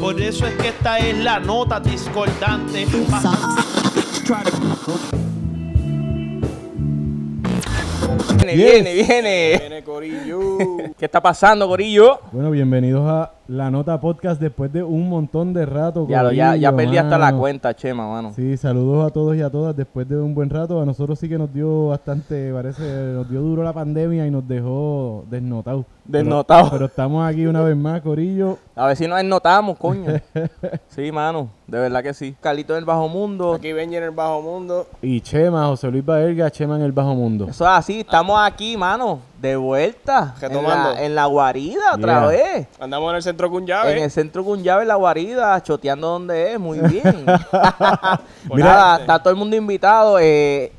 Por eso es que esta es la nota discordante. Viene, Yes. viene, viene. Viene Corillo. ¿Qué está pasando, Gorillo? Bueno, bienvenidos a La Nota Podcast después de un montón de rato. Ya, lo- ya, ya corillo, perdí hasta la cuenta, Chema, mano. Sí, saludos a todos y a todas después de un buen rato. A nosotros sí que nos dio bastante, parece, nos dio duro la pandemia y nos dejó desnotados. Desnotados. Pero, estamos aquí una vez más, Corillo. A ver si nos notamos, coño. Sí, mano, de verdad que sí. Carlito del Bajo Mundo. Aquí Benji en el bajo mundo. Y Chema, José Luis Baerga, Chema en el Bajo Mundo. Eso es así, estamos aquí, mano, de vuelta. En Retomando. la, en la guarida otra Yeah. vez. Andamos en el centro con En el centro con llave, en la guarida, choteando donde es, muy bien. Arte. está todo el mundo invitado. eh,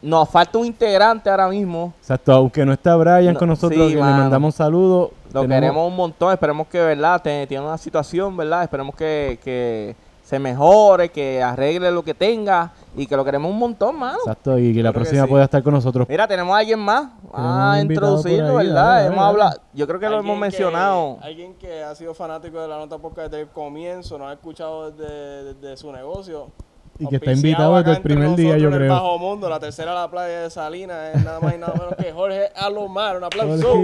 nos falta un integrante ahora mismo. Exacto, aunque no está Brian No, con nosotros, sí, le mano. mandamos saludos. Lo tenemos- queremos un montón, esperemos que, ¿verdad? Tiene una situación, ¿verdad? Esperemos que, que se mejore, que arregle lo que tenga y que lo queremos un montón, mano. Exacto, y que la próxima sí. pueda estar con nosotros. Mira, tenemos a alguien más a un invitado introducirlo, ahí, ¿verdad? dale, hemos hablado, yo creo que lo hemos mencionado. Alguien que ha sido fanático de la nota podcast desde el comienzo, nos ha escuchado desde, desde su negocio. Y que está invitado desde el primer día, yo creo. Bajo Mundo, la tercera la playa de Salinas, es nada más y nada menos que Jorge Alomar. Un aplauso.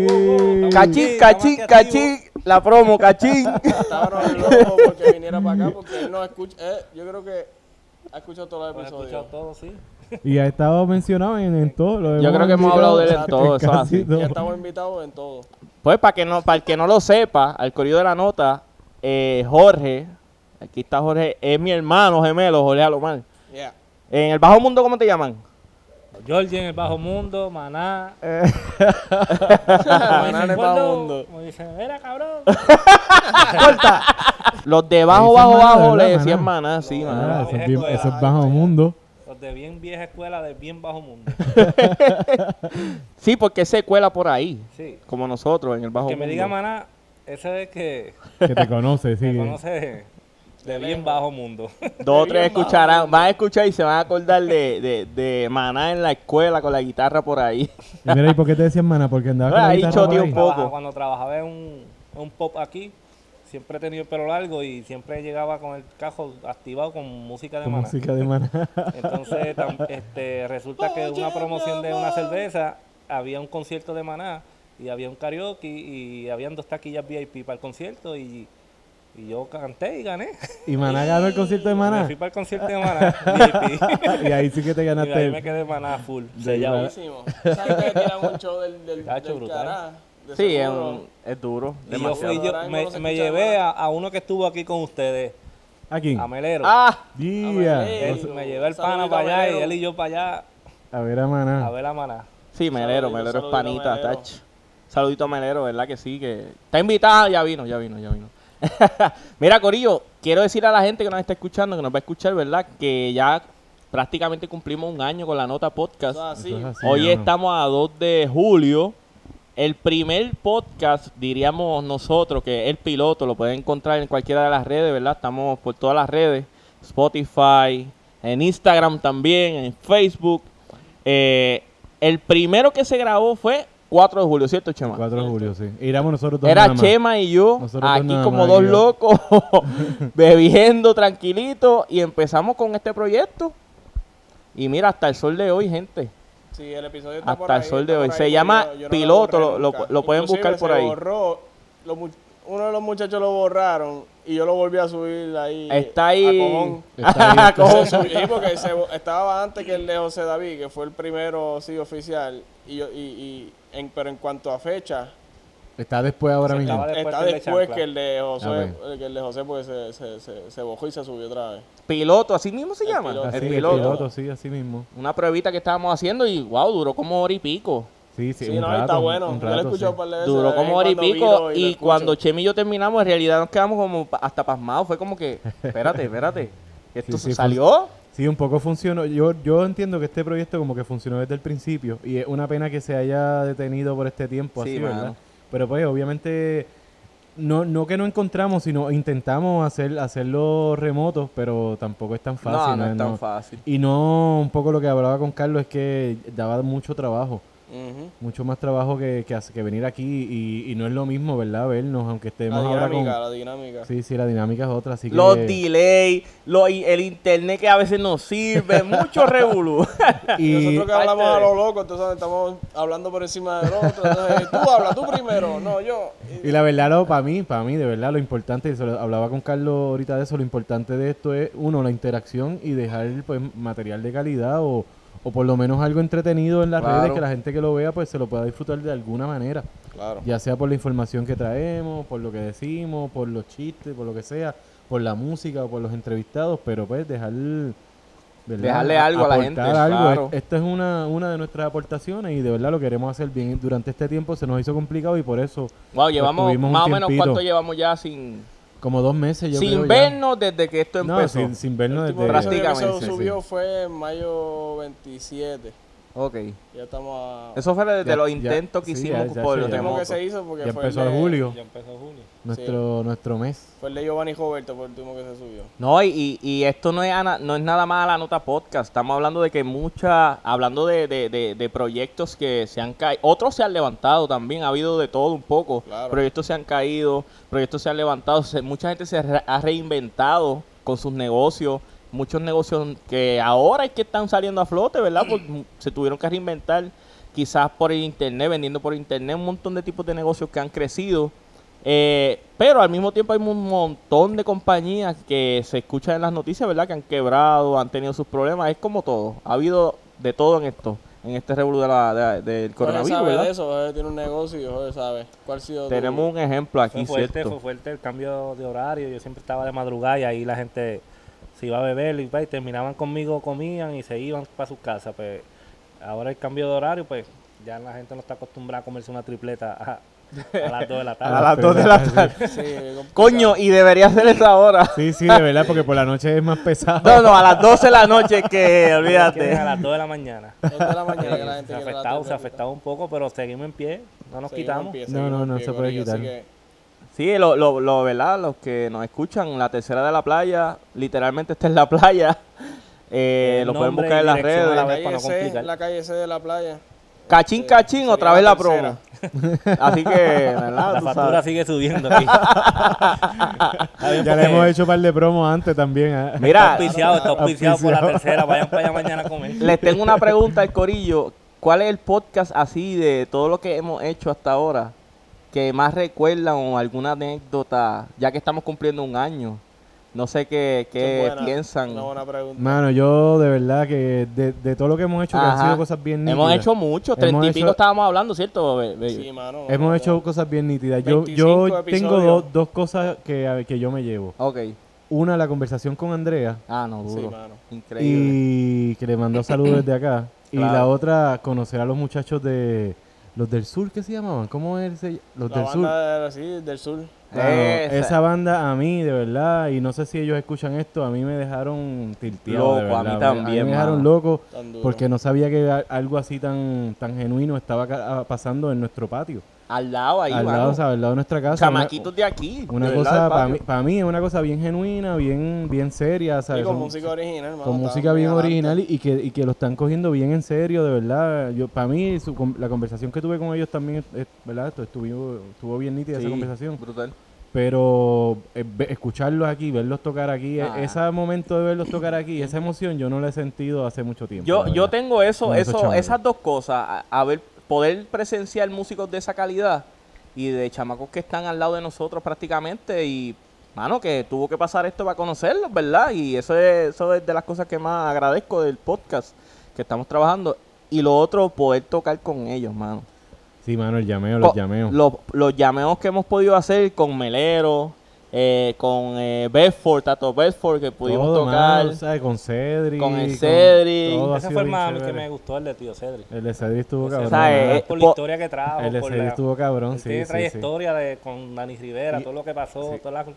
Cachín, cachín, cachín, la promo, cachín. Estábamos locos porque viniera para acá porque él no escucha. eh, yo creo que ha escuchado todos los episodios. todo, sí. Y ha estado mencionado en, en todo. lo Yo creo que hemos hablado de él en todo, eso así. Ya estamos invitados en todo. Pues para que no, para el que no lo sepa, al corrido de la nota, eh, Jorge, aquí está Jorge, es mi hermano gemelo, Jorge Alomar. Yeah. En el bajo mundo, ¿cómo te llaman? Georgie en el bajo mundo, Maná. Maná en el bajo mundo. Como dicen, mira cabrón. Los de bajo, bajo, maná, bajo, le ¿verdad, decían maná? maná, sí, maná. eso, es bien- eso es bajo mundo. Los de bien vieja escuela, de bien bajo mundo. Sí, porque se cuela por ahí, Sí. como nosotros, en el bajo Que me mundo. diga Maná, ese es que Que te conoce, sí. me que- conoce de bien bajo mundo. Dos o tres escucharán, van a escuchar y se van a acordar de, de, de maná en la escuela con la guitarra por ahí. Y mira, ¿y por qué te decían mana? Porque andaba con la Ahí guitarra un poco. Cuando trabajaba en un, un pop aquí, siempre he tenido el pelo largo y siempre llegaba con el cajo activado con música de Con Maná. música de mana. Entonces, tam- este, resulta que una promoción de una cerveza, había un concierto de Maná y había un karaoke y habían dos taquillas VIP para el concierto y, y yo canté y gané. y Maná ganó el concierto de Me Maná. fui para el concierto de Maná. Y ahí sí que te y ahí me ganaste. quedé Maná full. Maná. Buenísimo. ¿Sabes que un show del, del, del brutal. cará? De Sí, es, es duro. Y yo, fui, yo me, no me llevé a, a uno que estuvo aquí con ustedes, Aquí. a Melero. Ah, Yeah. Me llevé el pana a para allá y él y yo para allá A ver a a Maná. ver a Maná. sí, Melero, Melero es panita, Melero. tach. Saludito a Melero, ¿verdad que sí? Que está invitada, ya vino, ya vino, ya vino. Mira, Corillo, quiero decir a la gente que nos está escuchando, que nos va a escuchar, ¿verdad? Que ya prácticamente cumplimos un año con la nota podcast. Eso es así. Eso es así, Hoy mano. estamos a 2 de julio. El primer podcast, diríamos nosotros, que es el piloto, lo pueden encontrar en cualquiera de las redes, ¿verdad? Estamos por todas las redes. Spotify, en Instagram también, en Facebook. Eh, el primero que se grabó fue 4 de julio, ¿cierto, Chema? 4 de julio, sí. Iramos nosotros dos Era nada más. Chema y yo Nosotros aquí como dos locos, bebiendo tranquilito y empezamos con este proyecto. Y mira, hasta el sol de hoy, gente. Sí, el episodio está Hasta por ahí, el sol de hoy. Se llama yo- yo no Piloto, lo- lo- nunca. lo pueden buscar por se ahí. borró, uno de los muchachos lo borraron y yo lo volví a subir ahí. Está a ahí. cojón. Está ahí, Cojón. Sí, porque se estaba antes que el de José David, que fue el primero sí oficial. Y, yo- y, y en, pero en cuanto a fecha, Está después ahora Se mismo. Después está después que el de José, Ah, que el de José porque se, se, se, se bojó y se subió otra vez. Piloto, así mismo se El llama. piloto. Así, el el piloto. piloto, sí, así mismo. Una pruebita que estábamos haciendo y wow, duró como hora y pico. Sí, sí, Sí, un no, rato, está bueno. un yo lo he rato, escuchado sí. par de veces, Duró como hora y cuando pico y cuando Chemi y yo terminamos, en realidad nos quedamos como hasta pasmados. Fue como que, espérate, espérate. ¿Esto Sí, sí, salió? Sí, un poco funcionó. Yo, yo entiendo que este proyecto como que funcionó desde el principio y es una pena que se haya detenido por este tiempo Sí, así, mano. ¿verdad? Pero pues obviamente no, no que no encontramos, sino intentamos hacer hacerlo remoto, pero tampoco es tan fácil. no, no es tan fácil. Y no, un poco lo que hablaba con Carlos es que daba mucho trabajo. Mucho más trabajo que, que, que venir aquí y, y no es lo mismo, ¿verdad? Vernos, aunque estemos La ahora con... dinámica, la dinámica. Sí, sí, la dinámica es otra, así que... Los delay, lo- el internet que a veces no sirve, mucho revolú. y, Nosotros que hablamos a lo loco, entonces estamos hablando por encima del otro. Entonces, tú habla, tú primero, no yo. y la verdad, lo, para mí, para mí, de verdad, lo importante, y se lo hablaba con Carlos ahorita de eso, lo importante de esto es, uno, la interacción y dejar pues material de calidad o, o por lo menos algo entretenido en las Claro. redes que la gente que lo vea pues se lo pueda disfrutar de alguna manera. Claro. Ya sea por la información que traemos, por lo que decimos, por los chistes, por lo que sea, por la música o por los entrevistados, pero pues dejar... ¿verdad? Dejarle algo a la gente, algo. claro. Es- Esta es una, una de nuestras aportaciones y de verdad lo queremos hacer bien. Durante este tiempo se nos hizo complicado y por eso Wow, llevamos tuvimos un más o menos cuánto llevamos ya sin, como dos meses yo creo sin ya. vernos desde que esto No, empezó. sin, sin vernos desde... que Prácticamente, subió fue en mayo 27. Ok. Ya estamos a... Eso fue desde Ya- los ya- intentos que sí, hicimos ya- ya por el último que remotos. se hizo porque ya fue empezó el de, julio, Ya empezó julio. nuestro, nuestro mes. Fue el de Giovanni Roberto, fue el último que se subió. No, y, y- esto no es, ana- no es nada más a la nota podcast. Estamos hablando de que muchas, hablando de, de- de- de proyectos que se han caído, otros se han levantado también, ha habido de todo un poco. Claro. Proyectos se han caído, proyectos se han levantado, se- mucha gente se re- ha reinventado con sus negocios, muchos negocios que ahora es que están saliendo a flote, ¿verdad? Porque se tuvieron que reinventar, quizás por el internet, vendiendo por internet, un montón de tipos de negocios que han crecido. Eh, pero al mismo tiempo hay un montón de compañías que se escuchan en las noticias, ¿verdad? Que han quebrado, han tenido sus problemas. Es como todo. Ha habido de todo en esto, en este revuelo de la- de- del coronavirus, sabe ¿verdad? de eso, tiene un negocio y Jorge sabe. ¿Cuál ha sido tu- Tenemos un ejemplo aquí, Fue fuerte, ¿cierto? fue fuerte el cambio de horario. Yo siempre estaba de madrugada y ahí la gente se iba a beber y, y terminaban conmigo, comían y se iban para sus casas. Pues ahora el cambio de horario, pues ya la gente no está acostumbrada a comerse una tripleta a, a las 2 de la tarde. A las 2 de la tarde. Sí. Coño, y debería ser esa hora. Sí, sí, de verdad, porque por la noche es más pesado. No, no, a las 12 de la noche que, Quieren A olvídate. las 2 de la mañana. Dos de la mañana que la se gente afectado, se afectado un poco, pero seguimos en pie, no nos Seguimos quitamos. pie, No, no, no pie, se puede quitar. Sí, lo, lo, lo, ¿verdad? Los que nos escuchan, la tercera de la playa, literalmente está en la playa. Eh, lo pueden buscar en las redes. la La vez calle, para no C, complicar. la calle C de la playa. Cachín, Eh, cachín, sería otra vez la la promo. Así que, ¿verdad? La factura sabes. sigue subiendo aquí. Está Ya le hemos hecho un par de promos antes también. Está Mira, auspiciado, está auspiciado por la tercera. Vayan para allá mañana a comer. les tengo una pregunta al corillo. ¿Cuál es el podcast así de todo lo que hemos hecho hasta ahora que más recuerdan o alguna anécdota, ya que estamos cumpliendo un año? No sé qué, qué buena, piensan. Una buena pregunta. Mano, yo de verdad que de, de todo lo que hemos hecho, que han sido cosas bien nítidas. Hemos hecho mucho, treinta y pico estábamos hablando, ¿cierto? Be- be- Sí, mano. no, Hemos no, hecho no. cosas bien nítidas. Yo, 25 yo tengo dos, dos cosas que, que yo me llevo. Ok. Una, la conversación con Andrea. Ah, no, Sí, duro. mano. Increíble. Y que le mandó saludos desde acá. Y Claro. la otra, conocer a los muchachos de... Los del sur, ¿qué se llamaban? ¿Cómo es? ese- Los La del sur. de- sí, del sur. Esa. esa banda a mí, de verdad, y no sé si ellos escuchan esto, a mí me dejaron tilteado, de Loco, a mí también, me dejaron loco porque no sabía que algo así tan, tan genuino estaba ca- pasando en nuestro patio. Al lado ahí, al mano. lado, o sea, al lado de nuestra casa. Chamaquitos de aquí. Una de cosa, para mí, es una cosa bien genuina, bien, bien seria, Y ¿sabes? con Son- música original, mano. con música bien adelante. original y, y que, y que lo están cogiendo bien en serio, de verdad. Yo, para mí, su la conversación que tuve con ellos también, es- ¿verdad? Esto Estuvo, estuvo bien nítida esa conversación. Brutal. Pero eh, escucharlos aquí, verlos tocar aquí, e- Ah. ese momento de verlos tocar aquí, esa emoción yo no la he sentido hace mucho tiempo. Yo, yo tengo eso, eso, esas dos cosas, a, a ver, poder presenciar músicos de esa calidad y de chamacos que están al lado de nosotros prácticamente y, mano, que tuvo que pasar esto para conocerlos, ¿verdad? Y eso es, eso es de las cosas que más agradezco del podcast que estamos trabajando. Y lo otro, poder tocar con ellos, mano. Sí, mano, el llameo, los llameos. Los, los llameos que hemos podido hacer con Melero, eh, con eh, Bedford, Tato Bedford, que pudimos Todo, tocar. ¿sabes? Con Cedric. con el Cedric. Ese fue el más que me gustó, el de Tío Cedric. El de Cedric estuvo cabrón. sea, ¿verdad? eh, por la po- historia que trajo, el de Cedric la, estuvo cabrón, sí, tiene sí, sí. trayectoria de, con Dani Rivera, Y- todo lo que pasó, sí. toda la... Sí,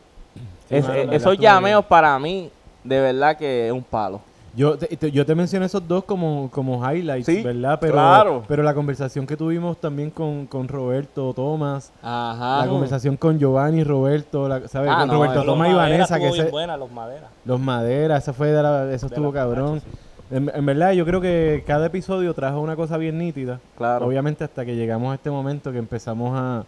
Es- mano, eh, la verdad esos llameos bien. para mí, de verdad que es un palo. Yo te, te- yo te mencioné esos dos como, como highlights, Sí, ¿verdad? Pero, claro. pero la conversación que tuvimos también con, con Roberto Thomas, Ajá. la conversación con Giovanni, Roberto, la, ¿sabes? Ah, con no, Roberto Thomas y Madera Vanessa, que ese- buena, los Maderas. los Maderas, esa fue de la, eso De estuvo la- cabrón. sí. En, en verdad, yo creo que cada episodio trajo una cosa bien nítida. Claro. Obviamente hasta que llegamos a este momento que empezamos a,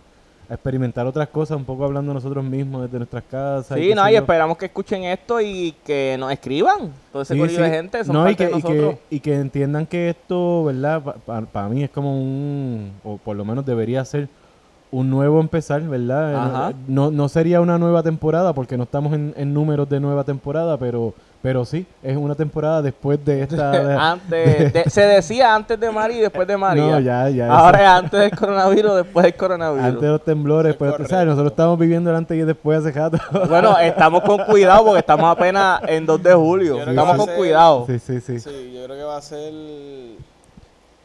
a experimentar otras cosas, un poco hablando nosotros mismos desde nuestras casas. Sí, qué no, y esperamos que escuchen esto y que nos escriban. Todo ese Sí, sí. de gente son No, y parte que, de y, que, nosotros. y que entiendan que esto, ¿verdad? Para mí es como un, o por lo menos debería ser un nuevo empezar, ¿verdad? Ajá. No, no sería una nueva temporada porque no estamos en, en números de nueva temporada, pero, pero sí, es una temporada después de esta... de- Antes, de- se decía antes de María y después de María. No, ya, ya. Ahora eso- es antes del coronavirus, después del coronavirus. antes de los temblores, pues, correcto. ¿sabes? Nosotros estamos viviendo el antes y el después hace rato. Bueno, estamos con cuidado porque estamos apenas en 2 de julio. Estamos con ser- cuidado. sí, sí, sí. Sí, yo creo que va a ser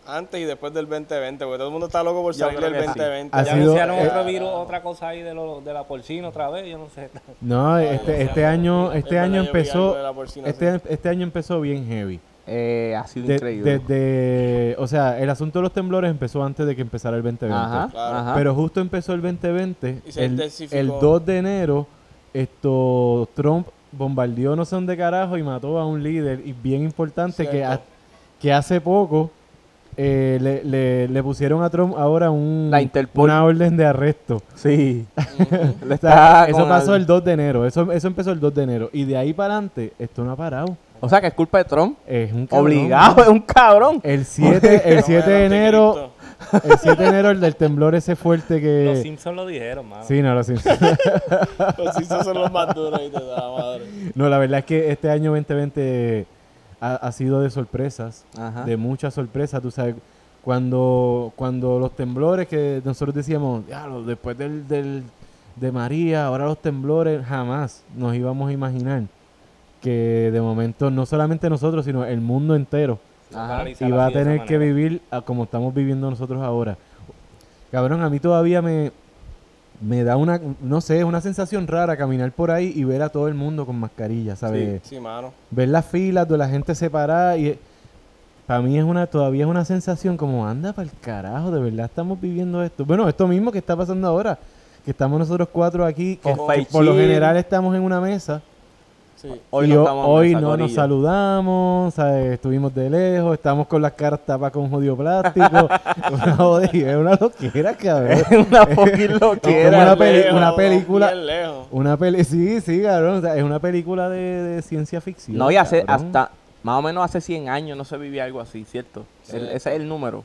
antes y después del 2020, porque todo el mundo está loco por salir del que sí. 2020. Ha Ya sido- anunciaron eh, otro virus, otra cosa ahí de, lo, de la porcina otra vez, yo no sé. No, este, este año, este año empezó, porcina, este, este año empezó bien heavy. Eh, ha sido De- increíble. Desde, o sea, el asunto de los temblores empezó antes de que empezara el 2020. Ajá, Claro. ajá. Pero justo empezó el 2020, Y se el, intensificó. el 2 de enero, esto Trump bombardeó no sé dónde carajo y mató a un líder y bien importante que, Cierto. ha- que hace poco eh, le, le- le pusieron a Trump ahora un, La Interpol. una orden de arresto. sí. Le está eso pasó el 2 de enero, eso, eso empezó el 2 de enero y de ahí para adelante esto no ha parado. O sea que es culpa de Trump. Es un cabrón. Obligado, es un cabrón. El 7, el 7 de enero, el 7 de enero el del temblor ese fuerte Los que... Simpsons lo dijeron, mano. Sí, no, los Simpsons. Los Simpsons son los más duros y te da madre. No, la verdad es que este año 2020 ha, ha sido de sorpresas, Ajá. de muchas sorpresas. Tú sabes, cuando, cuando los temblores que nosotros decíamos, "Diablo, después del, del, de María, ahora los temblores, jamás nos íbamos a imaginar que de momento no solamente nosotros, sino el mundo entero iba a tener que vivir a como estamos viviendo nosotros ahora. Cabrón, a mí todavía me, me da una, no sé, una sensación rara caminar por ahí y ver a todo el mundo con mascarilla, ¿sabes? Sí, mano. Ver las filas de la gente separada y para mí es una todavía es una sensación como anda para el carajo, de verdad estamos viviendo esto. Bueno, esto mismo que está pasando ahora, que estamos nosotros cuatro aquí, que, por lo general estamos en una mesa. Sí. Hoy y no hoy nos saludamos, ¿sabes? estuvimos de lejos, estamos con las caras tapadas con jodido plástico. una jodida, es una loquera, cabrón. una fucking Es loquera. una, peli- Lejos, una película. lejos. Una peli, sí, sí, cabrón. o sea, es una película de, de ciencia ficción. No, y hace cabrón. hasta más o menos hace 100 años no se vivía algo así, ¿cierto? Sí. El- ese es el número.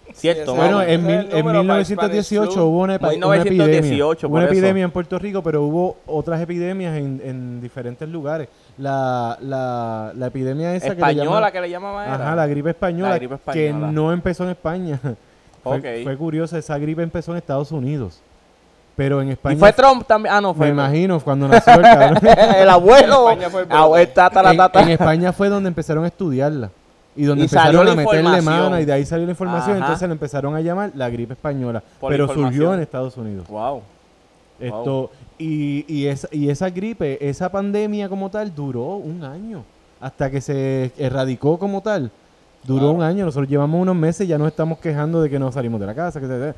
¿Cierto? Bueno? Ese en, mil- en número para 1918 Spanish flu. hubo una, epa- una 1918 epidemia. Hubo una eso. epidemia en Puerto Rico, pero hubo otras epidemias en, en diferentes lugares. La, la, la epidemia esa que le española que le llamaban era. Ajá, la gripe española, La gripe que no empezó en España. fue, fue curioso, esa gripe empezó en Estados Unidos. Pero en España, Y fue Trump también. Ah, no, fue. me imagino, cuando nació el cabrón. el abuelo. En España fue el ah, en España fue donde empezaron a estudiarla. Y donde Y empezaron a meterle mano y de ahí salió la información. Ajá. Entonces le empezaron a llamar la gripe española. Por pero surgió en Estados Unidos. Wow. Esto, y, y, esa, y esa gripe, esa pandemia como tal, duró un año. Hasta que se erradicó como tal. Duró un año. Nosotros llevamos unos meses y ya nos estamos quejando de que no salimos de la casa. Que se-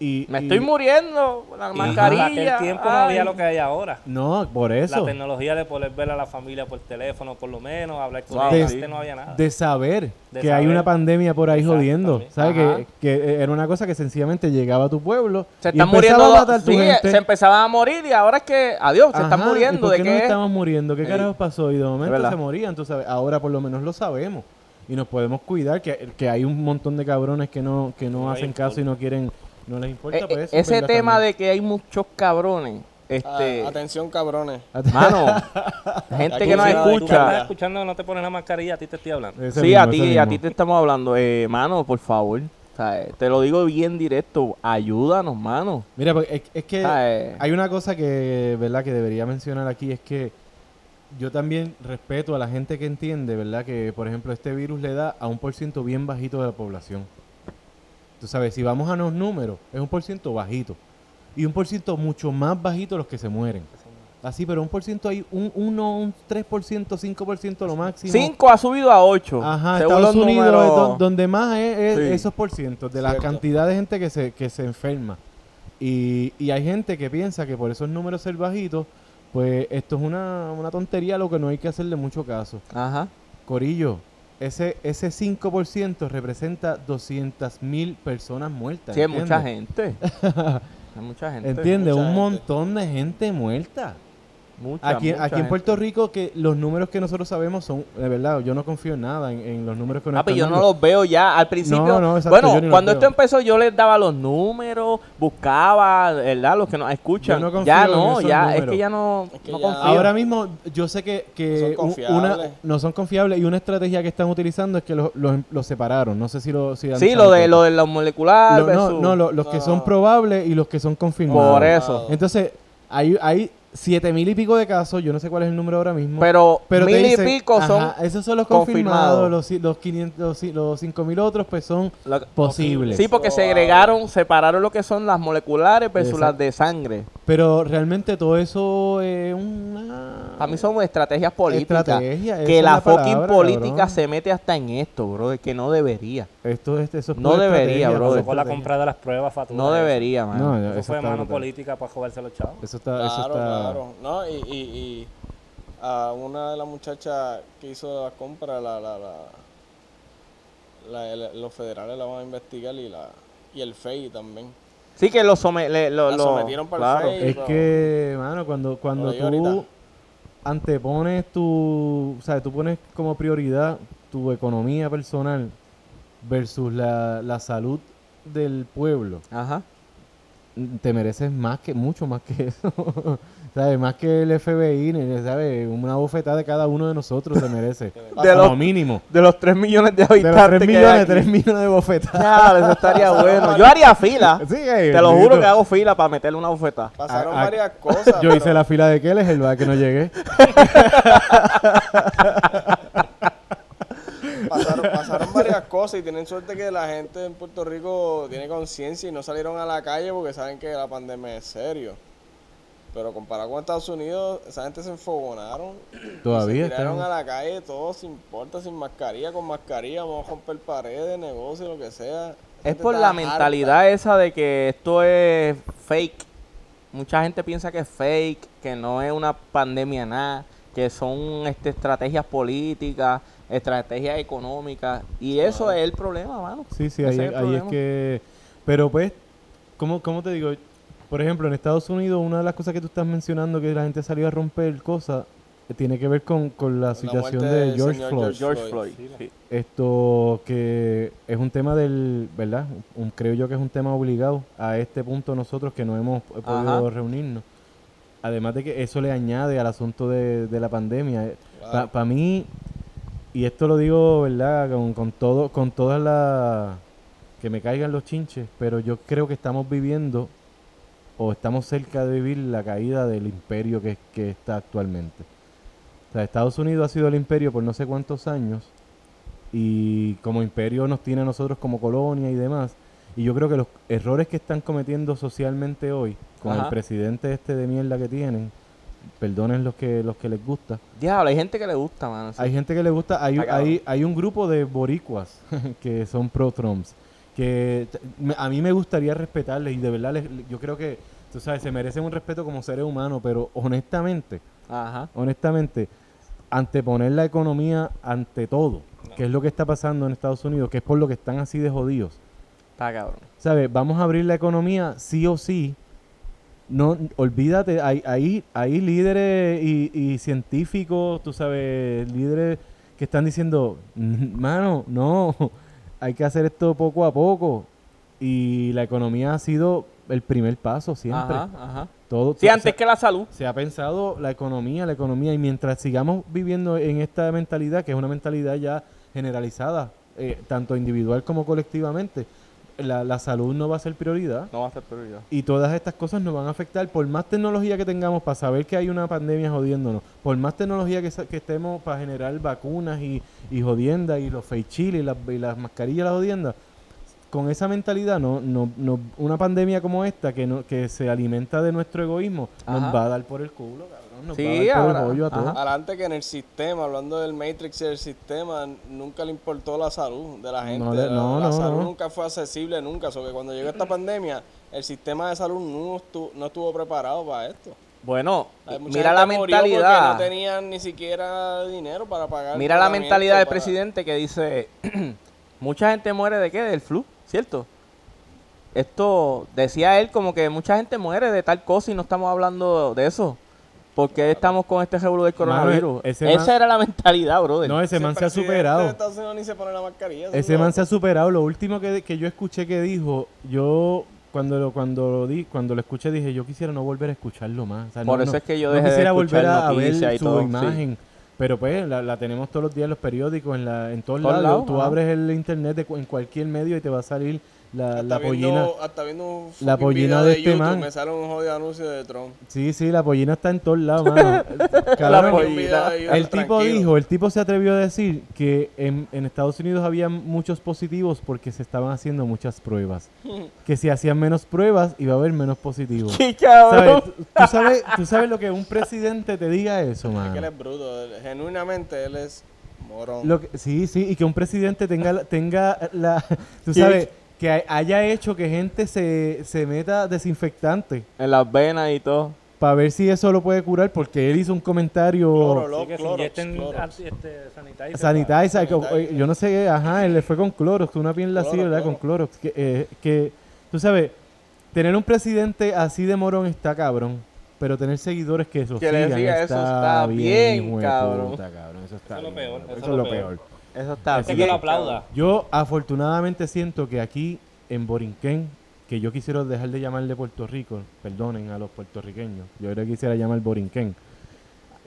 y, Me y- estoy muriendo. La En mascarilla. aquel tiempo no había lo que hay ahora. No, por La eso. tecnología de poder ver a la familia por teléfono, por lo menos, hablar con Wow, ellos. no había nada. de saber De que hay una pandemia por ahí jodiendo. ¿Sabes? Que, que era una cosa que sencillamente llegaba a tu pueblo Se están empezaba muriendo. a dos- matar tu sí, gente. se empezaban a morir y ahora es que. Adiós, se están Ajá, ¿y muriendo. por ¿De qué qué? nos estamos muriendo? ¿Qué Sí. carajo pasó? Y de momento verdad. se morían, tú sabes. Ahora por lo menos lo sabemos. Y nos podemos cuidar, que, que hay un montón de cabrones que no, que no No hacen caso y no quieren, no les importa. Eh, pues eh, eso es ese verdad tema también. de que hay muchos cabrones. Este. Ah, atención, cabrones. Mano, gente Aquí que nos Tú escucha. estás escuchando, no te pones la mascarilla, a ti te estoy hablando. Ese Sí, mismo, a ti, a ti te estamos hablando. Eh, mano, por favor. Eh, te lo digo bien directo. Ayúdanos, mano. Mira, porque es, es que eh, hay una cosa que, ¿verdad? Que debería mencionar aquí, es que yo también respeto a la gente que entiende, ¿verdad? Que, por ejemplo, este virus le da a un por ciento bien bajito de la población. Tú sabes, si vamos a los números, es un por ciento bajito. Y un por ciento mucho más bajito los que se mueren. Así, pero un por ciento hay un 1, un 3%, 5% lo máximo. 5 ha subido a 8. Ajá, según Estados los Unidos números. es do- donde más es, es Sí. esos por cientos de la Cierto. cantidad de gente que se, que se enferma. Y, y hay gente que piensa que por esos números ser bajitos, pues esto es una, una tontería, lo que no hay que hacerle mucho caso. Ajá. Corillo, ese, ese 5% representa 200 mil personas muertas. Sí, mucha gente. hay mucha gente. ¿Entiendes? Mucha Un gente. montón de gente muerta. Mucha, Aquí, mucha aquí en gente. Puerto Rico, que los números que nosotros sabemos son, de verdad, yo no confío en nada en, en los números que nos Ah, pero están yo no los veo ya. Al principio, No, no, exacto, bueno, los cuando esto empezó yo les daba los números, buscaba, ¿verdad? Los que nos escuchan. Yo no confío ya en no, esos ya, es que ya no, Es que no ya- confío. Ahora mismo yo sé que, que No son una, no son confiables y una estrategia que están utilizando es que los, los, los separaron. No sé si lo si han- sí, lo de, lo de los moleculares. Lo- no, no, lo- los que son probables y los que son confirmados. Por eso. Entonces, hay, hay siete mil y pico de casos, yo no sé cuál es el número ahora mismo. Pero, te mil y pico son ajá, esos son los confirmados. confirmados, los, los 500, los, los 5 mil otros pues son lo- posibles. Sí, porque Probable. segregaron, separaron lo que son las moleculares versus Exacto. las de sangre. Pero realmente todo eso es una... A mí son estrategias políticas. Estrategia, que la, fucking política cabrón. se mete hasta en esto, bro. Es que no debería. Esto es, eso es No debería, bro. Eso fue la compra de las pruebas fatulas. No debería, man. No, Eso, eso fue mano brutal. política para jugarse los chavos. Eso está... eso Claro, está... claro. No, y, y, y a una de las muchachas que hizo la compra, la, la, la, la- el- los federales la van a investigar y la y el FEI también. Sí que lo, some- le- lo, La lo- sometieron para el claro. FEI. Es que, mano, cuando, cuando ahorita. tú antepones tu, o sea, tú pones como prioridad tu economía personal versus la, la salud del pueblo, Ajá. te mereces más que, mucho más que eso. ¿Sabes? Más que el FBI, ¿sabes? Una bofetada de cada uno de nosotros se merece. De Como los- mínimo. De los 3 millones de De los habitantes 3 que hay millones, aquí. 3 millones de bofetadas. Claro, eso estaría bueno. Yo haría fila. Sí, eh, Te lo juro que hago fila para meterle una bofetada. Pasaron A- a- varias cosas. Yo hice la fila de Keles, el va que no llegué. pasaron, pasaron varias cosas y tienen suerte que la gente en Puerto Rico tiene conciencia y no salieron a la calle porque saben que la pandemia es serio. Pero comparado con Estados Unidos, esa gente se enfogonaron. Todavía Se tiraron están- a la calle, todo sin importa, sin mascarilla, con mascarilla, vamos a romper paredes, negocios, lo que sea. Es por la mentalidad esa de que esto es fake. Mucha gente piensa que es fake, que no es una pandemia nada, que son este, estrategias políticas, estrategias económicas. Y eso es el problema, mano. Sí, sí, ahí, ahí es que... Pero pues, ¿cómo, ¿cómo te digo? Por ejemplo, en Estados Unidos, una de las cosas que tú estás mencionando, que la gente salió a romper cosas, eh, tiene que ver con, con la situación de George Floyd. George George Floyd. Floyd. sí. Esto que es un tema del, ¿verdad? Un, creo yo que es un tema obligado a este punto nosotros que no hemos eh, podido Ajá. reunirnos. Además de que eso le añade al asunto de, de la pandemia. Para Claro. mí, y esto lo digo, ¿verdad? Con, con todo, con todas las... que me caigan los chinches, pero yo creo que estamos viviendo o estamos cerca de vivir la caída del imperio que, que está actualmente. O sea, Estados Unidos ha sido el imperio por no sé cuántos años y como imperio nos tiene a nosotros como colonia y demás. Y yo creo que los errores que están cometiendo socialmente hoy con el presidente este de mierda que tienen, perdonen los que los que les gusta. Diablo, hay gente que le gusta, mano. sí. Hay gente que le gusta, hay, hay, hay un grupo de boricuas que son pro Trumps que a mí me gustaría respetarles y de verdad les- yo creo que tú sabes se merecen un respeto como seres humanos, pero honestamente, Ajá. honestamente anteponer la economía ante todo, que es lo que está pasando en Estados Unidos, que es por lo que están así de jodidos. Está cabrón. ¿Sabes? Vamos a abrir la economía sí o sí. No, olvídate, hay, hay, hay líderes y, y científicos, tú sabes, líderes que están diciendo, "Mm, mano, no, hay que hacer esto poco a poco. Y la economía ha sido el primer paso siempre. Ajá, ajá. Todo, Sí, se- antes que la salud. se ha pensado la economía, la economía, y mientras sigamos viviendo en esta mentalidad, que es una mentalidad ya generalizada, eh, tanto individual como colectivamente, la, la salud no va a ser prioridad. No va a ser prioridad. Y todas estas cosas nos van a afectar, por más tecnología que tengamos para saber que hay una pandemia jodiéndonos, por más tecnología que, que estemos para generar vacunas y, y jodiendas, y los shield y las, y las mascarillas, las jodiendas, con esa mentalidad, no, no, no, una pandemia como esta, que, no, que se alimenta de nuestro egoísmo, Ajá. nos va a dar por el culo. Nos Sí, ahora- el hoyo a. Adelante que en el sistema, hablando del Matrix y del sistema, nunca le importó la salud de la gente. No le- la, no, la no, salud no. nunca fue accesible, nunca. So que cuando llegó esta pandemia, el sistema de salud no estuvo, no estuvo preparado para esto. Bueno, mira la mentalidad. No tenían ni siquiera dinero para pagar. Mira la mentalidad del para- presidente que dice, mucha gente muere de qué? Del flu, ¿cierto? Esto decía él como que mucha gente muere de tal cosa y no estamos hablando de eso. ¿Por qué estamos con este revolú del coronavirus? ese Esa man- era la mentalidad, brother. No, ese man se ha de superado. Estados Unidos ni se pone la mascarilla. Ese man se ha superado. Lo último que, que yo escuché que dijo, yo cuando lo, cuando lo di, cuando lo escuché dije, yo quisiera no volver a escucharlo más. O sea, Por no- eso no- es que yo no dejé de quisiera volver escuchar a, a ver su todo, sí. imagen. Pero pues la, la tenemos todos los días en los periódicos, en, la, en todos Todos lados. lados, Tú ajá. abres el internet de en cualquier medio y te va a salir la, la viendo, pollina. hasta viendo un la pollina de de, este YouTube man. me sale un jodido anuncio de Trump. Sí, sí, la pollina está en todos lados, mano. De YouTube, El tipo tranquilo. dijo, el tipo se atrevió a decir que en, en Estados Unidos había muchos positivos porque se estaban haciendo muchas pruebas. Que si hacían menos pruebas iba a haber menos positivos. Cabrón. ¿Tú, tú sabes, tú sabes lo que un presidente te diga eso, Es que él mano. es bruto. él- genuinamente él es morón. Lo que- sí, sí, y que un presidente tenga, la- tenga la... Tú sabes, que hay- haya hecho que gente se, se meta desinfectante En las venas y todo. para ver si eso lo puede curar porque él hizo un comentario... Cloro, Sí, que se Clorox, inyecten Clorox. anti- este, sanitizer. Sanitizer, que- Sanitizer. oye, yo no sé, ajá, él le fue con Clorox, una piel así, Cloro, ¿verdad? Con cloro. Clorox. Que, eh, que, tú sabes, tener un presidente así de morón está cabrón, pero tener seguidores que lo Que le sigan está, eso está bien, hijo de cabrón. puta, cabrón. Eso está Eso es lo bien, peor, cabrón. eso Eso es lo peor. Eso está Así bien. que lo aplauda. Yo afortunadamente siento que aquí en Borinquén, que yo quisiera dejar de llamarle Puerto Rico, perdonen a los puertorriqueños, yo ahora quisiera llamar Borinquén.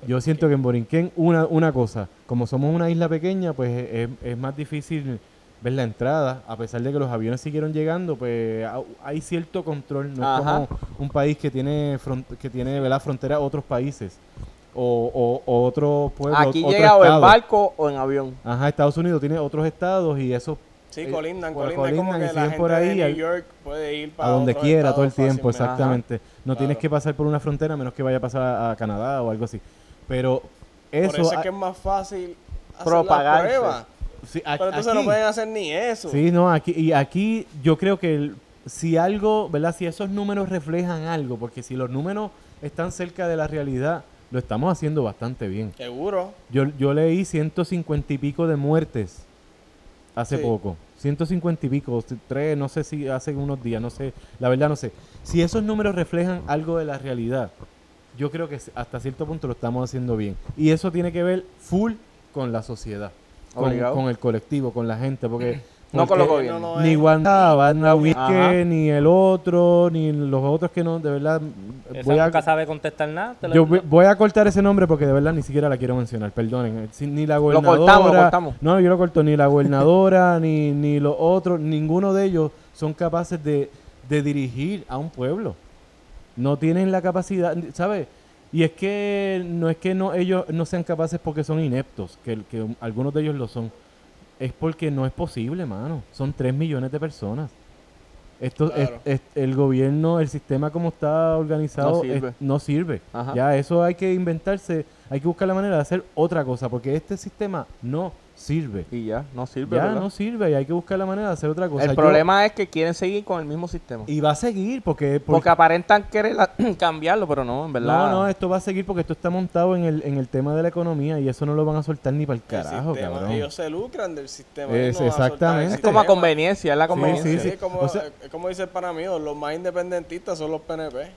Yo siento que en Borinquén, una, una cosa, como somos una isla pequeña, pues es, es más difícil ver la entrada, a pesar de que los aviones siguieron llegando, pues ha- hay cierto control, no es como un país que tiene front- que tiene ¿verdad? frontera a otros países o, o, o otro pueblo, Aquí otro llega o en barco o en avión. Ajá, Estados Unidos tiene otros estados y eso Sí, eh, colindan, colindan, como colindan que la gente por ahí de New York puede ir para a donde quiera todo el tiempo, fácilmente. exactamente. No tienes que pasar por una frontera a menos que vaya a pasar a, Canadá o algo así. Pero eso, Por eso es que es más fácil la prueba. sí, a- Pero entonces aquí- no pueden hacer ni eso. Sí, no, aquí y aquí yo creo que el- si algo, ¿verdad? Si esos números reflejan algo, porque si los números están cerca de la realidad, lo estamos haciendo bastante bien. Seguro. Yo, yo leí 150 y pico de muertes hace Sí. poco. 150 y pico, tres, no sé si hace unos días, no sé, la verdad no sé. Si esos números reflejan algo de la realidad, yo creo que hasta cierto punto lo estamos haciendo bien. Y eso tiene que ver full con la sociedad, con, el colectivo, con la gente, porque... No con los gobiernos. No, no Ni es- Wanda, ni Ajá. Whisky, ni el otro, ni los otros que no, de verdad... Esa Voy a, nunca sabe contestar nada. yo voy- voy a cortar ese nombre porque de verdad ni siquiera la quiero mencionar, perdonen. Si- Ni la gobernadora. cortamos, lo cortamos. No, yo lo corto. Ni la gobernadora, ni, ni los otros, ninguno de ellos son capaces de, de dirigir a un pueblo. No tienen la capacidad, ¿sabes? Y es que no es que no ellos no sean capaces porque son ineptos, que, que algunos de ellos lo son. Es porque no es posible, mano. Son 3 millones de personas. Esto es- Claro. es- el gobierno, el sistema como está organizado, No es- sirve. no sirve. Ya eso hay que inventarse, hay que buscar la manera de hacer otra cosa, porque este sistema no sirve. Y ya, no sirve. Ya ¿verdad? no sirve y hay que buscar la manera de hacer otra cosa. el Yo- problema es que quieren seguir con el mismo sistema. y va a seguir porque, porque- Porque aparentan querer la- cambiarlo, pero no, en verdad. no, no, esto va a seguir porque esto está montado en el, en el tema de la economía y eso no lo van a soltar ni para el el carajo, sistema, cabrón. Ellos se lucran del sistema. Es- no exactamente. es como a conveniencia, es la conveniencia. sí, Sí, sí. como, O sea- eh, como dice el pana mío, los más independentistas son los PNP.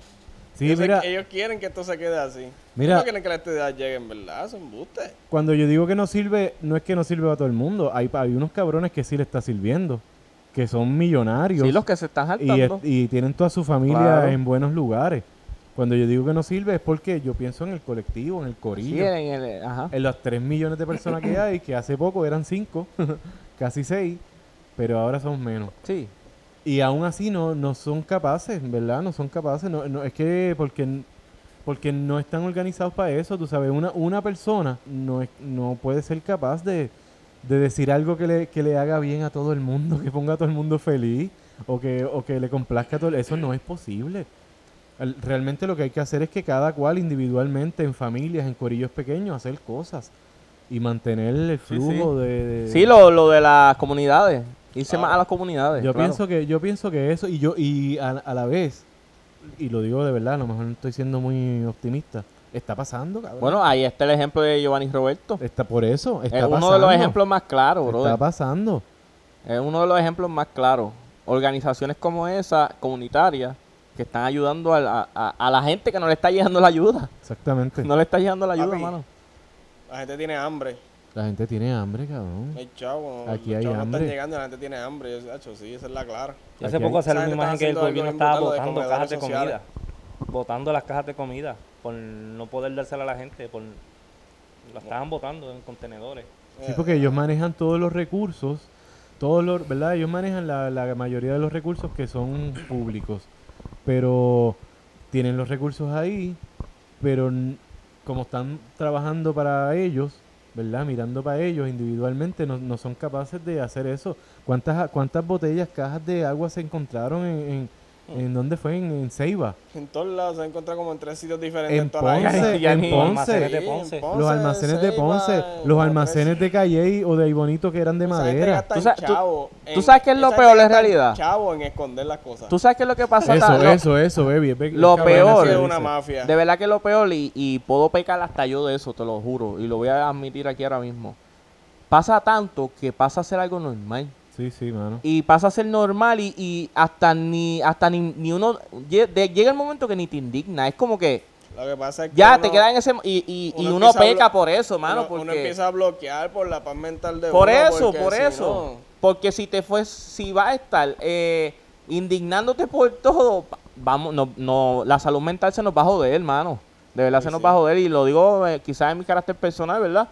Sí, ellos, se- mira, ellos quieren que esto se quede así. Mira. No quieren que la electricidad llegue en verdad, son embuste. cuando yo digo que no sirve, no es que no sirve a todo el mundo. Hay, hay unos cabrones que sí le está sirviendo, que son millonarios. Sí, los que se están y, es- saltando. y tienen toda su familia Claro. en buenos lugares. Cuando yo digo que no sirve es porque yo pienso en el colectivo, en el Sí, corillo. en el- ajá. En las 3 millones de personas que hay, que hace poco eran 5, casi 6, pero ahora son menos. Sí. Y aún así no, no son capaces, ¿verdad? No son capaces. No, no, es que porque, porque no están organizados para eso, tú sabes. Una, una persona no, es, no puede ser capaz de, de decir algo que le, que le haga bien a todo el mundo, que ponga a todo el mundo feliz o que, o que le complazca a todo. Eso no es posible. El- Realmente lo que hay que hacer es que cada cual individualmente, en familias, en corillos pequeños, hacer cosas y mantener el Sí, flujo de, de- Sí, lo, lo de las comunidades. Irse más a las comunidades. yo claro. pienso que yo pienso que eso y yo y a, a la vez y lo digo de verdad, a lo mejor no estoy siendo muy optimista, está pasando, cabrón. Bueno, ahí está el ejemplo de Giovanni Roberto. está por eso, está Es uno pasando. de los ejemplos más claros, bro. Está pasando. Es uno de los ejemplos más claros. Organizaciones como esa, comunitarias, que están ayudando a, la- a- a la gente que no le está llegando la ayuda. Exactamente. No le está llegando la ayuda, Papi. mano. La gente tiene hambre. La gente tiene hambre, cabrón. No hay chavo. Aquí los hay chavos no hambre. están llegando la gente tiene hambre. Yo, hacho, sí, esa es la clara. Y hace poco salió una imagen que el gobierno estaba botando cajas de comida. Botando las cajas de comida por no poder dársela a la gente. Por... Las estaban botando en contenedores. Sí, porque ellos manejan todos los recursos, todos los, ¿verdad? Ellos manejan la, la mayoría de los recursos que son públicos, pero tienen los recursos ahí, pero como están trabajando para ellos, ¿verdad? Mirando para ellos individualmente, no, no son capaces de hacer eso. ¿Cuántas, cuántas botellas, cajas de agua se encontraron en, en, en dónde fue? En, en Ceiba. En todos lados se encuentra como en tres sitios diferentes. En. Ponce, en Ponce. almacenes de Sí, Ponce. en Ponce, Los almacenes de Ponce, los almacenes de Calley o de Ibonito que eran de Esa madera. Tú en sabes- tú- chavo, tú en- sabes qué es lo peor en realidad? Chavo en esconder las cosas. ¿Tú sabes qué es lo que pasa? Eso, Lo- eso, eso, baby. lo peor- es una mafia. De verdad que lo peor, y, y puedo pecar hasta yo de eso, te lo juro, y lo voy a admitir aquí ahora mismo. Pasa tanto que pasa a ser algo normal. Sí, sí, mano. Y pasa a ser normal y, y hasta ni hasta ni, ni uno... llega el momento que ni te indigna. Es como que Lo que pasa es que ya uno- te queda en ese... Y, y, y uno uno empieza a peca por eso, mano, uno, porque... uno empieza a bloquear por la paz mental de Por uno, eso, por si eso. Porque si te fue, si vas a estar eh, indignándote por todo, vamos, no, no, la salud mental se nos va a joder, hermano. De verdad Sí, se nos sí. va a joder y lo digo eh, quizás en mi carácter personal, ¿verdad?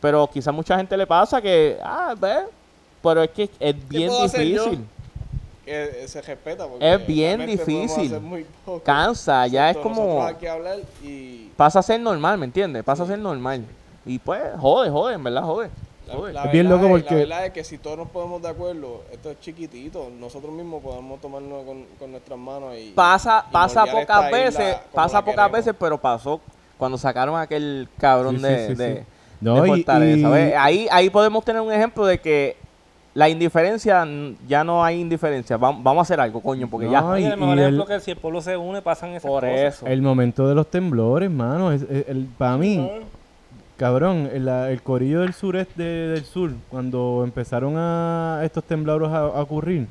Pero quizás mucha gente le pasa que, ah, ve, pero es que es bien difícil. que eh, se respeta. porque Es bien difícil. hacer muy poco. Cansa, ya es como, aquí hablar y pasa a ser normal, ¿me entiendes? Pasa a ser normal. Y pues, jode, jode, en verdad, jode. La, jode. la Es bien verdad loco es- porque- La verdad es que si todos nos ponemos de acuerdo, esto es chiquitito, nosotros mismos podemos tomarlo con, con nuestras manos y... pasa y pasa pocas veces, pasa pocas queremos. veces, pero pasó cuando sacaron a aquel cabrón Sí, sí, de, sí, de-. No, de y- Fortaleza. y- ¿ves? Ahí, ahí podemos tener un ejemplo de que la indiferencia, ya no hay indiferencia. Vamos, vamos a hacer algo, coño, porque No, ya... y- el mejor y ejemplo el- que si el pueblo se une pasan esas Por cosas. eso. El momento de los temblores, mano. Es, es- el, para mí, cabrón, el, corillo del sureste de- del sur, cuando empezaron a estos temblores a, a ocurrir,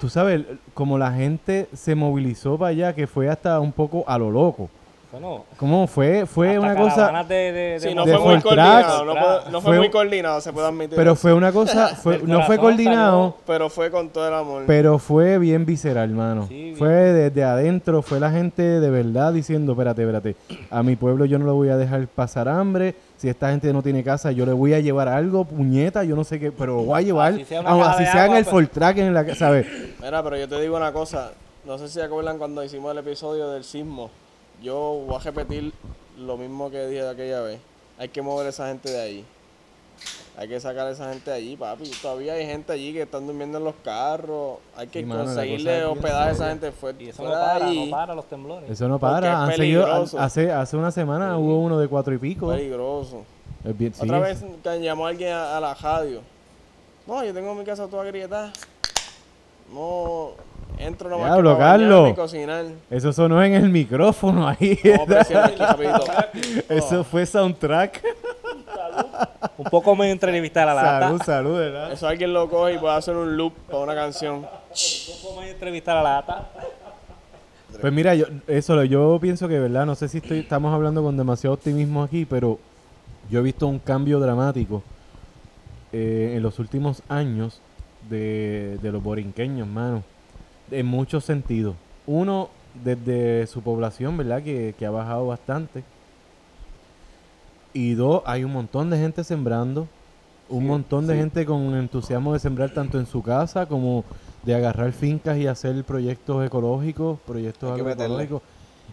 tú sabes, como la gente se movilizó para allá, que fue hasta un poco a lo loco. Bueno, ¿Cómo fue? Fue una cosa... caravanas de, de, de Sí, no de fue muy coordinado, no, fue- no fue Fue- muy coordinado, se puede admitir. Pero eso. fue una cosa, fue, no fue coordinado, Pero fue con todo el amor. pero fue bien visceral, mano. Sí, bien. fue desde adentro, fue la gente de verdad diciendo, espérate, espérate, a mi pueblo yo no lo voy a dejar pasar hambre, si esta gente no tiene casa yo le voy a llevar algo, puñeta, yo no sé qué, pero lo voy a llevar, Así sea aun así sea en el pues. Fortrack en la casa, ¿sabes? Mira, pero yo te digo una cosa. No sé si se acuerdan cuando hicimos el episodio del sismo. Yo voy a repetir lo mismo que dije aquella vez. Hay que mover a esa gente de ahí. Hay que sacar a esa gente de allí, papi. Todavía hay gente allí que están durmiendo en los carros. Hay que Sí, mano, conseguirle hospedaje a esa gente fuerte. Y eso no fuera de para, no para los temblores. Eso no para, es han seguido, hace, hace una semana hubo uno de cuatro y pico. Peligroso. Es bien- sí, Otra vez que llamó alguien a, a la radio. No, yo tengo mi casa toda agrietada. No, entro nomás Diablo, que Carlos. y cocinar. Eso sonó en el micrófono ahí. Vamos a presionar aquí rapidito. Eso fue soundtrack. Un poco me entrevistar a la lata. Salud, salud, ¿verdad? Eso alguien lo coge y puede hacer un loop para una canción. Un poco me entrevistar a la lata. Pues mira, yo, eso yo pienso que, ¿verdad? No sé si estoy, estamos hablando con demasiado optimismo aquí, pero yo he visto un cambio dramático eh, en los últimos años de, de los borinqueños, mano. En muchos sentidos. Uno, desde su población, ¿verdad? Que, que ha bajado bastante. Y dos, hay un montón de gente sembrando. Un montón de gente con entusiasmo de sembrar tanto en su casa como de agarrar fincas y hacer proyectos ecológicos, proyectos Hay agroecológicos.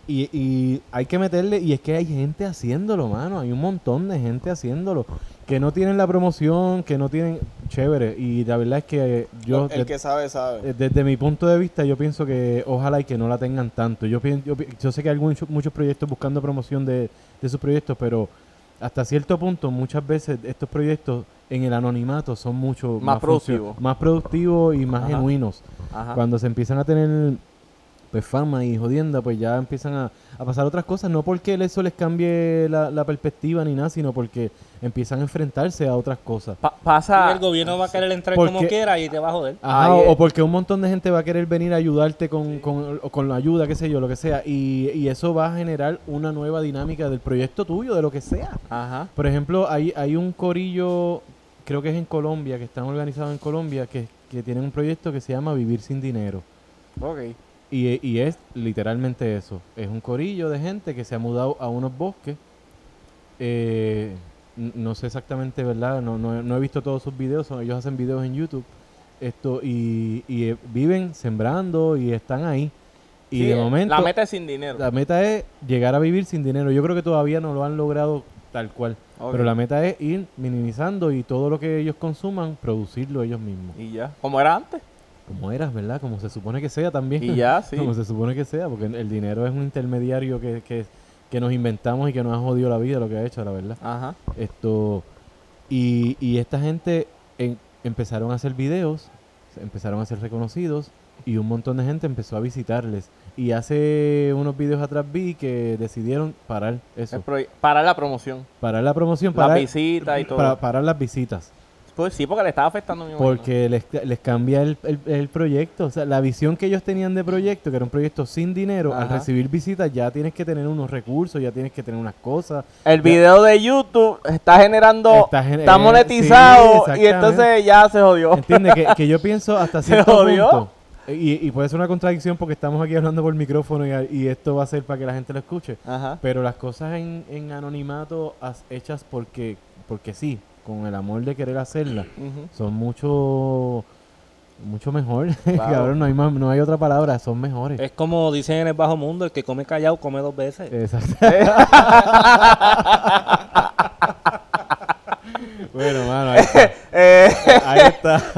Y, y hay que meterle, y es que hay gente haciéndolo, mano. Hay un montón de gente haciéndolo. Que no tienen la promoción, que no tienen. Chévere. Y la verdad es que yo. el de- que sabe, sabe. eh, Desde mi punto de vista, yo pienso que ojalá y que no la tengan tanto. Yo, yo, yo sé que hay muchos muchos proyectos buscando promoción de, de sus proyectos, pero hasta cierto punto, muchas veces estos proyectos en el anonimato son mucho Más funcio- productivos. más productivos y más Ajá. genuinos. Ajá. Cuando se empiezan a tener pues fama y jodienda, pues ya empiezan a, a pasar otras cosas, no porque eso les cambie la, la perspectiva ni nada, sino porque empiezan a enfrentarse a otras cosas. Pa- Y pasa. el gobierno va a querer entrar Porque- como quiera y te va a joder. Ajá, o, porque un montón de gente va a querer venir a ayudarte con, con, o con la ayuda, qué sé yo, lo que sea. Y, y eso va a generar una nueva dinámica del proyecto tuyo, de lo que sea. Ajá. Por ejemplo, hay, hay un corillo, creo que es en Colombia, que están organizados en Colombia, que, que tienen un proyecto que se llama Vivir sin Dinero. Ok. Y, y es literalmente eso. Es un corillo de gente que se ha mudado a unos bosques. Eh, no sé exactamente, ¿verdad? No, no, he- no he visto todos sus videos. son- ellos hacen videos en YouTube. Esto, y, y, eh, viven sembrando y están ahí. Y Sí, de momento La meta es sin dinero. la meta es llegar a vivir sin dinero. Yo creo que todavía no lo han logrado tal cual. Pero la meta es ir minimizando y todo lo que ellos consuman, producirlo ellos mismos. Y ya. Como era antes. Como eras, ¿verdad? Como se supone que sea también. Y ya, sí. Como se supone que sea, porque el dinero es un intermediario que, que, que nos inventamos y que nos ha jodido la vida, lo que ha hecho, la verdad. Ajá. Esto y, y esta gente en- empezaron a hacer videos, empezaron a ser reconocidos y un montón de gente empezó a visitarles. Y hace unos videos atrás vi que decidieron parar eso, El proye- Para la promoción. parar la promoción, Las parar, visitas y todo. para- parar las visitas. Pues sí, porque le estaba afectando a mi. Porque les, les cambia el, el- el proyecto. O sea, la visión que ellos tenían de proyecto, que era un proyecto sin dinero, al recibir visitas ya tienes que tener unos recursos, ya tienes que tener unas cosas. El video de YouTube está generando, Está eh, monetizado sí, y entonces ya se jodió. ¿Entiendes? que, que yo pienso hasta ¿Se cierto jodió? punto. Y, y puede ser una contradicción porque estamos aquí hablando por micrófono y, y esto va a ser para que la gente lo escuche. Ajá. Pero las cosas en, en anonimato as- hechas porque, porque sí, con el amor de querer hacerlas, Ujú. son mucho mucho mejor. Claro. Cabrón, no hay, más, no hay otra palabra, son mejores. Es como dicen en el bajo mundo, el que come callado come dos veces. Exacto. bueno, mano, ahí está. Eh, Ahí está.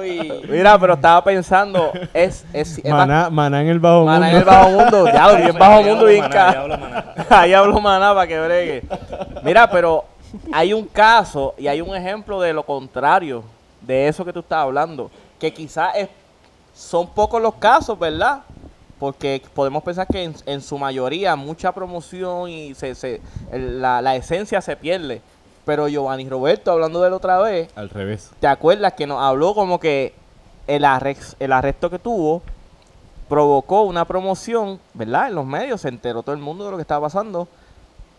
Uy, Mira, pero estaba pensando, es, es, es Maná, maná en el bajo Maná en mundo. el bajo mundo, diablo, bien bajo Ahí mundo, hablo bien maná, ca- ahí hablo maná. Ahí hablo maná para que bregue. Mira, pero hay un caso y hay un ejemplo de lo contrario de eso que tú estás hablando, que quizás es, son pocos los casos, ¿verdad? Porque podemos pensar que en, en su mayoría mucha promoción y se, se- la, la esencia se pierde. Pero Giovanni Roberto, hablando de él otra vez, Al revés. ¿Te acuerdas que nos habló como que el, arrex- el arresto que tuvo provocó una promoción, ¿verdad? En los medios se enteró todo el mundo de lo que estaba pasando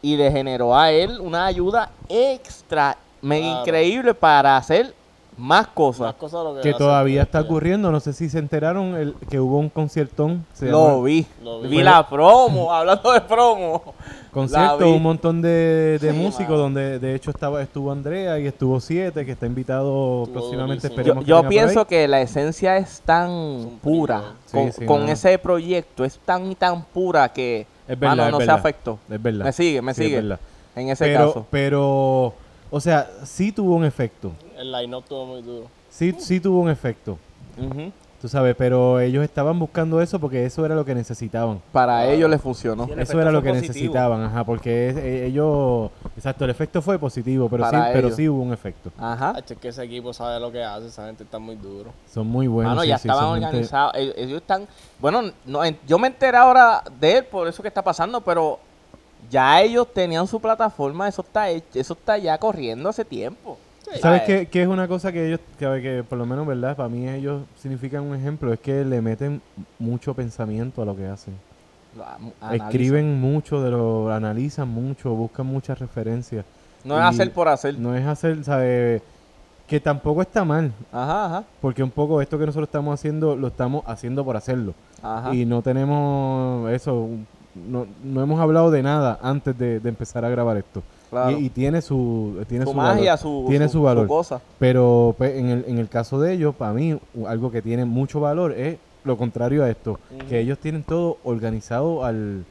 y le generó a él una ayuda extra, mega Claro. increíble para hacer más cosas. más cosas de lo que todavía está ocurriendo. No sé si se enteraron el, que hubo un conciertón. Se Lo llama vi. Lo vi. vi. la promo, hablando de promo. Concierto, un montón de, de Sí, músicos mano. donde de hecho estaba estuvo Andrea y estuvo Siete, que está invitado Estuvo próximamente. Yo, Esperemos que yo por pienso que la esencia es tan pura. Sí, con, sí, con ese proyecto, es tan y tan pura que Es verdad, mano, es no se afectó. Es verdad. Me sigue, me sigue. verdad. En ese pero, caso. pero, o sea, sí tuvo un efecto. El line-up estuvo muy duro. Sí, sí tuvo un efecto. Ujú. Tú sabes, pero ellos estaban buscando eso porque eso era lo que necesitaban. Para ellos les funcionó. Sí, el Eso era lo que positivo. necesitaban, ajá, porque es- eh, ellos, exacto, el efecto fue positivo, pero sí, pero sí hubo un efecto. Ajá. Es que ese equipo sabe lo que hace, esa gente está muy duro. Son muy buenos. Sí, ya sí, estaban gente- organizados. Ellos, ellos están. Bueno, no, en- yo me enteré ahora de él por eso que está pasando, pero ya ellos tenían su plataforma. Eso está hecho- eso está ya corriendo hace tiempo. ¿Sabes qué, qué es una cosa que ellos, que, que por lo menos, ¿verdad? Para mí ellos significan un ejemplo, es que le meten mucho pensamiento a lo que hacen. lo. Escriben mucho, de lo analizan mucho, buscan muchas referencias. No es hacer por hacer. No es hacer, ¿sabes? Que tampoco está mal, Ajá, ajá. porque un poco esto que nosotros estamos haciendo, lo estamos haciendo por hacerlo. Ajá. Y no tenemos eso, no, no hemos hablado de nada antes de, de empezar a grabar esto. Claro. Y, y tiene su, tiene su, su, magia, valor. su, tiene su valor. cosa. Pero pues, en, el, en el caso de ellos, para mí, algo que tiene mucho valor es lo contrario a esto, que ellos tienen todo organizado al,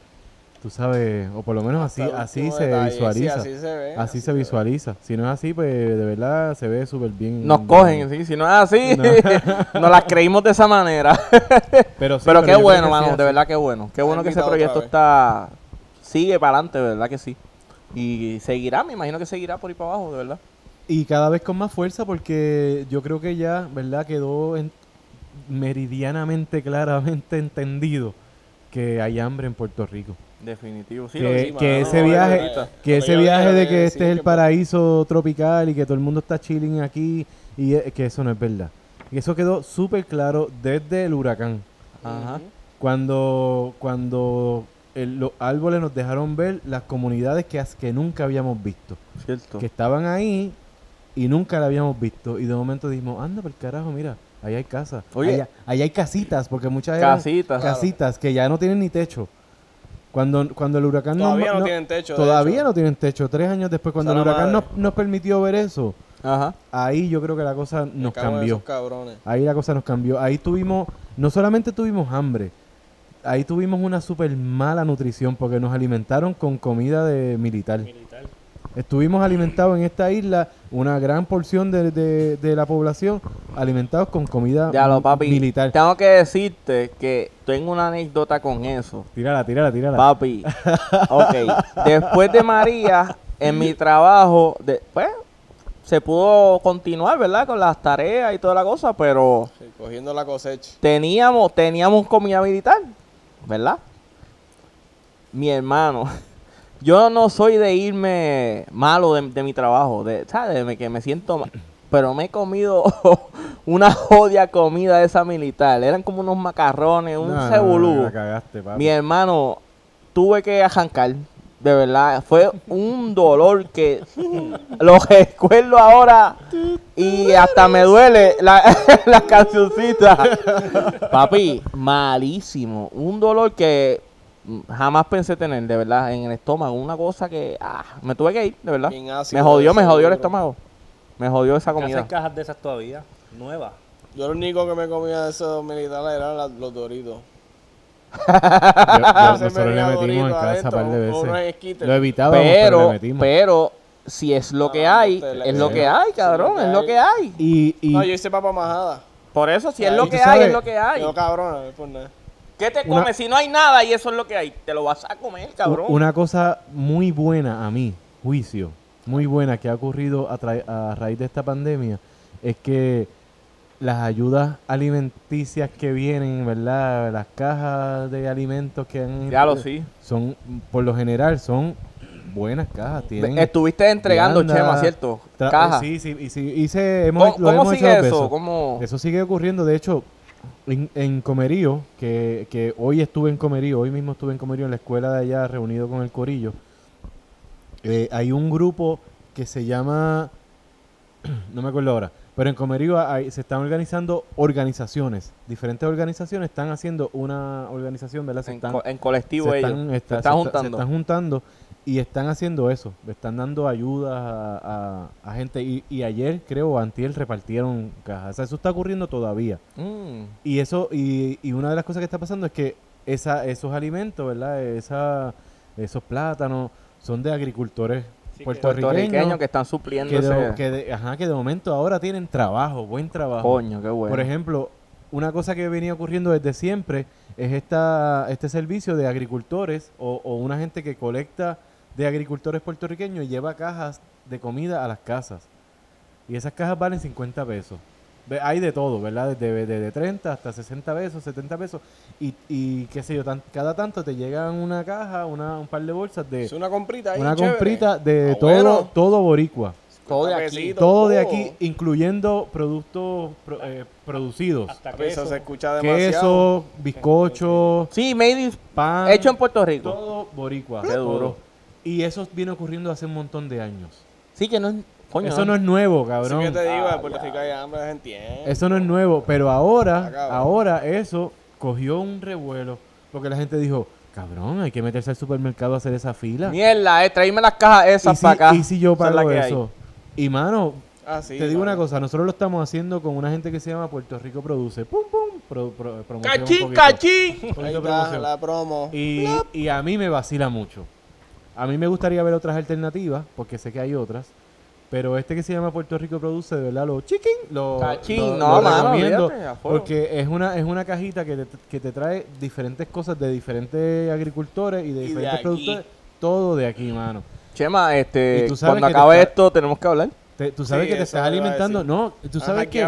tú sabes, o por lo menos así, así se detalle, sí, visualiza. así se ve. Así se ve. visualiza. Si no es así, pues de verdad se ve súper bien. Nos cogen, ¿sí? si no es así, nos las creímos de esa manera. Pero, sí, pero qué bueno, mano, de verdad que bueno. Qué bueno que ese proyecto está sigue para adelante, de verdad que sí. Y seguirá, me imagino que seguirá por ahí para abajo, de verdad. Y cada vez con más fuerza porque yo creo que ya, ¿verdad? Quedó en- meridianamente claramente entendido que hay hambre en Puerto Rico. Definitivo. Sí, que, lo que ese no, viaje, ahorita. que ese viaje de que este es el paraíso tropical y que todo el mundo está chilling aquí y eh, que eso no es verdad. Y eso quedó súper claro desde el huracán. Ajá. Cuando, cuando el- los árboles nos dejaron ver las comunidades que, nunca habíamos visto. Cierto. Que estaban ahí y nunca la habíamos visto. Y de momento dijimos, anda por carajo, mira, ahí hay casas. Oye. Allá, allá hay casitas, porque muchas eran Casitas. casitas que ya no tienen ni techo. Cuando, cuando el huracán nos- Todavía no, no- tienen techo. Todavía hecho. no tienen techo. Tres años después, cuando el huracán nos, nos permitió ver eso, Ajá. ahí yo creo que la cosa nos cambió. esos cabrones. Ahí la cosa nos cambió. Ahí tuvimos, no solamente tuvimos hambre, ahí tuvimos una súper mala nutrición porque nos alimentaron con comida de militar. Militar. Estuvimos alimentados en esta isla, una gran porción de, de- de la población, alimentados con comida Ya lo, mi- papi. militar. Tengo que decirte que tengo una anécdota con eso. Tírala, tírala, tírala. Papi. Ok. Después de María, en mi trabajo, de- pues, se pudo continuar, ¿verdad? Con las tareas y toda la cosa, pero Sí, cogiendo la cosecha. teníamos, teníamos comida militar, ¿verdad? Mi hermano, yo no soy de irme malo de, de mi trabajo, de, ¿sabes? De que me siento mal, pero me he comido una jodia comida de esa militar. Eran como unos macarrones, un No, no, no, cebulú. Mi hermano, tuve que arrancar, de verdad. Fue un dolor que lo recuerdo ahora y hasta me duele la, la cancioncita. Papi, malísimo. Un dolor que jamás pensé tener, de verdad, en el estómago. Una cosa que ah, me tuve que ir, de verdad. Me jodió, me jodió el estómago. Me jodió esa ¿Qué hacen comida. cajas de esas todavía? Nuevas. Yo lo único que me comía de esos militares eran las- los doritos. Yo- yo- nosotros le metimos en casa un par de veces. Lo evitábamos, pero, le Pero, metimos. pero, si es lo que Ah, hay, es lo que hay, cabrón, es lo que hay. y, y No, yo hice papa majada. Por eso, si es lo que sabes- hay, es lo que hay. Yo cabrón, no es por nada. ¿Qué te Una- comes si no hay nada y eso es lo que hay? Te lo vas a comer, cabrón. una cosa muy buena a mi juicio, muy buena que ha ocurrido a raíz de esta pandemia, es que las ayudas alimenticias que vienen, ¿verdad? Las cajas de alimentos que han... Ya lo sí. Son, por lo general, son buenas cajas. Tienen Estuviste entregando, Chema, ¿cierto? tra- Caja. Sí, sí, y sí, hice, hemos, ¿Cómo, hemos sigue hecho eso? ¿Cómo? Eso sigue ocurriendo. De hecho, en, en Comerío, que, que hoy estuve en Comerío, hoy mismo estuve en Comerío en la escuela de allá reunido con el Corillo, eh, hay un grupo que se llama, no me acuerdo ahora, pero en Comerío hay- se están organizando organizaciones. Diferentes organizaciones están haciendo una organización, ¿verdad? Se En, están, co- en colectivo se ellos. están, se está- están se está- juntando. se están juntando y están haciendo eso. Están dando ayudas a, a- a gente. Y, y ayer, creo, antier repartieron cajas. O sea, eso está ocurriendo todavía. Mm. Y eso y, y una de las cosas que está pasando es que esa, esos alimentos, ¿verdad? Esa, esos plátanos son de agricultores puertorriqueños. Que están supliendo que de, que de- ajá, que de momento ahora tienen trabajo, buen trabajo. Coño, qué bueno. Por ejemplo, una cosa que venía ocurriendo desde siempre es esta, este servicio de agricultores o, o una gente que colecta de agricultores puertorriqueños y lleva cajas de comida a las casas. Y esas cajas valen 50 pesos. Hay de todo, ¿verdad? Desde de, de 30 hasta 60 pesos, 70 pesos. Y, y qué sé yo, tan- cada tanto te llegan una caja, una, un par de bolsas de... Es una comprita ahí, Una chévere. comprita de Ah, todo, bueno. todo boricua. todo de aquí. Todo de aquí, incluyendo productos pro- eh, producidos. Hasta Eso se escucha demasiado. Queso, bizcocho, Sí, made in- pan. hecho en Puerto Rico. Todo boricua. Qué duro. Y eso viene ocurriendo hace un montón de años. Sí, que no es... Coño, eso no es nuevo, cabrón. que te digo, Ah, en Puerto Rico hay hambre, se entiende. Eso no es nuevo, pero ahora, Ah, ahora eso cogió un revuelo porque la gente dijo, cabrón, hay que meterse al supermercado a hacer esa fila. Mierda, eh, tráeme las cajas ¿Y esas si, para acá. y si yo es pago hay. eso? Y mano, Ah, sí, te digo mano. una cosa, nosotros lo estamos haciendo con una gente que se llama Puerto Rico Produce. Pum, pum, pro- pro- promoción ¡Cachín, cachín! Ahí está la promo. Y, y a mí me vacila mucho. A mí me gustaría ver otras alternativas, porque sé que hay otras. Pero este que se llama Puerto Rico Produce, de verdad, lo chicken, lo, Cachín, lo- no, lo mano, recomiendo, porque es una, es una cajita que te, que te trae diferentes cosas de diferentes agricultores y de diferentes aquí. productores. Todo de aquí, mano. Chema, este, Y cuando te acabe esto tenemos que hablar. Te- tú sabes Sí, que te estás alimentando. No, tú sabes que.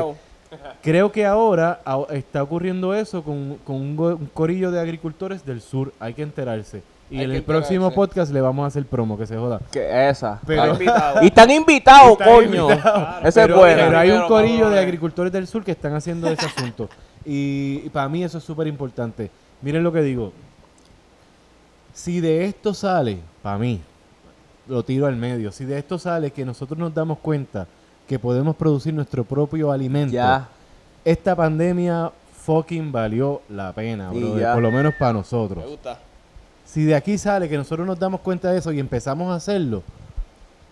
Creo que ahora a- está ocurriendo eso con, con un, go- un corillo de agricultores del sur. Hay que enterarse. Y Hay en el próximo enterarse. podcast le vamos a hacer promo, que se joda. Que esa. Pero, invitado. Y están invitados, Están coño. invitados. Ese pero, es bueno. pero hay un corillo de agricultores del sur que están haciendo ese asunto. Y, y para mí eso es súper importante. Miren lo que digo. Si de esto sale, para mí, lo tiro al medio, si de esto sale que nosotros nos damos cuenta que podemos producir nuestro propio alimento, Ya. esta pandemia fucking valió la pena, ya. por lo menos para Me nosotros. gusta. Si de aquí sale que nosotros nos damos cuenta de eso y empezamos a hacerlo,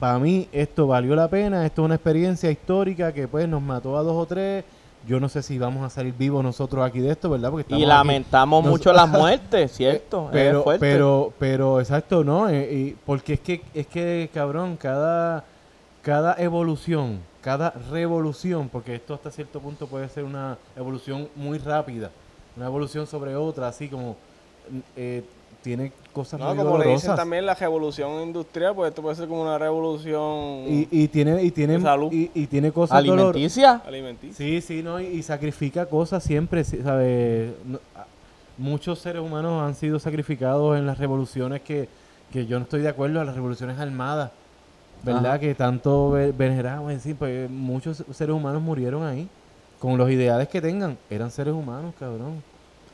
para mí esto valió la pena, esto es una experiencia histórica que pues nos mató a dos o tres. Yo no sé si vamos a salir vivos nosotros aquí de esto, ¿verdad? Porque Y aquí. lamentamos Nos- mucho las muertes, ¿cierto? Pero, pero, pero, exacto, ¿no? Eh, y porque es que, es que, cabrón, cada, cada evolución, cada revolución, porque esto hasta cierto punto puede ser una evolución muy rápida, una evolución sobre otra, así como eh, tiene cosas No, muy como le dicen también la revolución industrial, pues esto puede ser como una revolución y, y tiene, y tiene, De salud. y, y tiene cosas dolor- Alimenticia. alimenticia. Sí, sí, no, y, y sacrifica cosas siempre, ¿sabes? No- muchos seres humanos han sido sacrificados en las revoluciones que, que yo no estoy de acuerdo, a las revoluciones armadas, ¿verdad? Ajá. Que tanto ve- veneramos, en sí, pues muchos seres humanos murieron ahí, con los ideales que tengan, eran seres humanos, cabrón.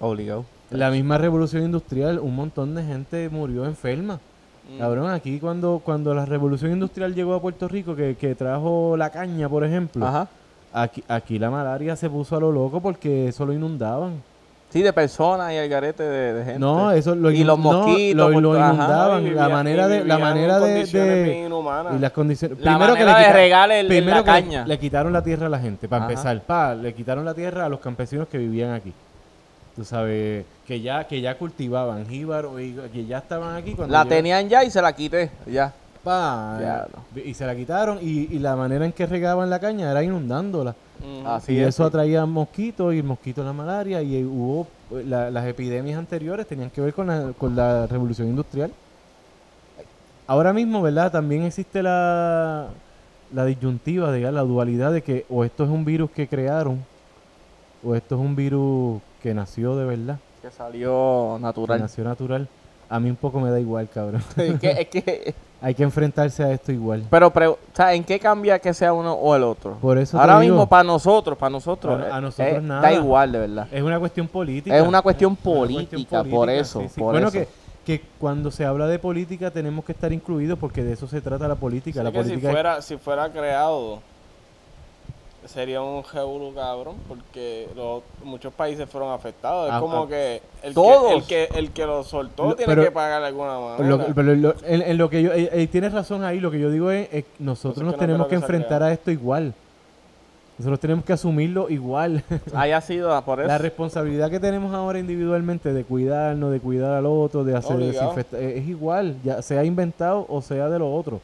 Obligado. La misma revolución industrial, un montón de gente murió enferma. Mm. Cabrón, aquí cuando, cuando la revolución industrial llegó a Puerto Rico, que, que trajo la caña, por ejemplo, Ajá. Aquí, aquí la malaria se puso a lo loco porque eso lo inundaban. Sí, de personas y el garete de, de gente. No, eso lo Y los no, mosquitos. lo, por lo ajá. inundaban. Y la manera de, la manera de, inhumanas. y las condiciones. La primero que manera le de quita- regar el- primero la que le- caña. Le, quitaron la tierra a la gente para Ajá. empezar. Pa, le quitaron la tierra a los campesinos que vivían aquí. Tú sabes que ya que ya cultivaban jíbaro y que ya estaban aquí cuando La yo- tenían ya y se la quité. Ya. pa, Diablo. y se la quitaron y, y la manera en que regaban la caña era inundándola. Mm. Así y es. eso atraía mosquitos y el mosquito la malaria y hubo eh, la- las epidemias anteriores tenían que ver con la, con la revolución industrial. Ahora mismo, ¿verdad? También existe la, la disyuntiva, digamos, la dualidad de que o esto es un virus que crearon o esto es un virus que nació de verdad, Que salió que natural. nació natural. A mí un poco me da igual, cabrón. es que, es que- Hay que enfrentarse a esto igual. pero, pre- o sea, ¿en qué cambia que sea uno o el otro? Por eso te Ahora digo, mismo, para nosotros, para nosotros, A- a eh, nosotros eh, nada. da igual, de verdad. Es una cuestión política. Es una cuestión Una cuestión política, por eso. sí, sí. por bueno, eso. Que, que cuando se habla de política tenemos que estar incluidos porque de eso se trata la política. Sí, la si política es- si fuera creado, sería un revolú cabrón, porque los, muchos países fueron afectados. Es Ah, como ah. que el, Todos. que el que el que lo soltó Lo- tiene pero- que pagar de alguna manera. lo- pero lo- en, en lo que yo, eh, eh, tienes razón ahí, lo que yo digo es, nosotros Entonces, nos que tenemos que enfrentar a esto igual. Nosotros tenemos que asumirlo igual. Haya sido ah, por eso. la responsabilidad que tenemos ahora individualmente de cuidarnos, de cuidar al otro, de hacer desinfectar, eh, es igual, ya sea inventado o sea de lo otro.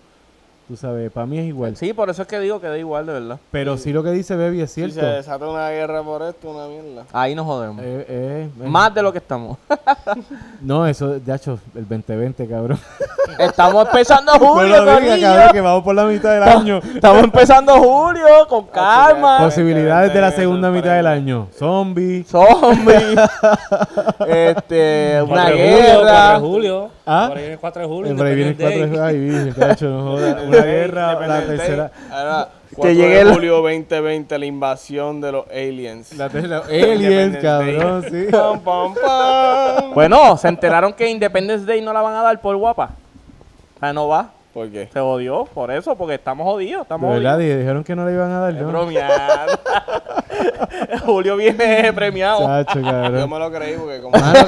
Tú sabes, para mí es igual. Sí, por eso es que digo que da igual, de verdad. Pero sí lo que dice Baby es si cierto. se desata una guerra por esto, una mierda. Ahí nos jodemos. Eh, eh, eh. Más de lo que estamos. No, eso, de hecho, el 2020, cabrón. estamos empezando julio, diga, corillo. cabrón, que vamos por la mitad del año. Estamos empezando julio, con calma. Posibilidades de la segunda mitad del año. Zombies. Zombies. este, una 4 de julio, 4 guerra. de julio. Ah. Por ahí viene el 4 de julio. Por ahí viene el Independence 4 de Day. Ay, virgen, no joda. Una guerra, la tercera. Ahora, 4 llegue de julio 2020, la invasión de los aliens. La tercera. Aliens, cabrón, sí. Pam, pam, pam. Bueno, se enteraron que Independence Day no la van a dar por guapa. O sea, no va. ¿Por qué? Se jodió por eso, porque estamos jodidos. De Estamos verdad, jodidos. dijeron que no le iban a dar, Es ¿no? bromear. Julio viene premiado. Chacho, Yo me lo creí porque como Mano,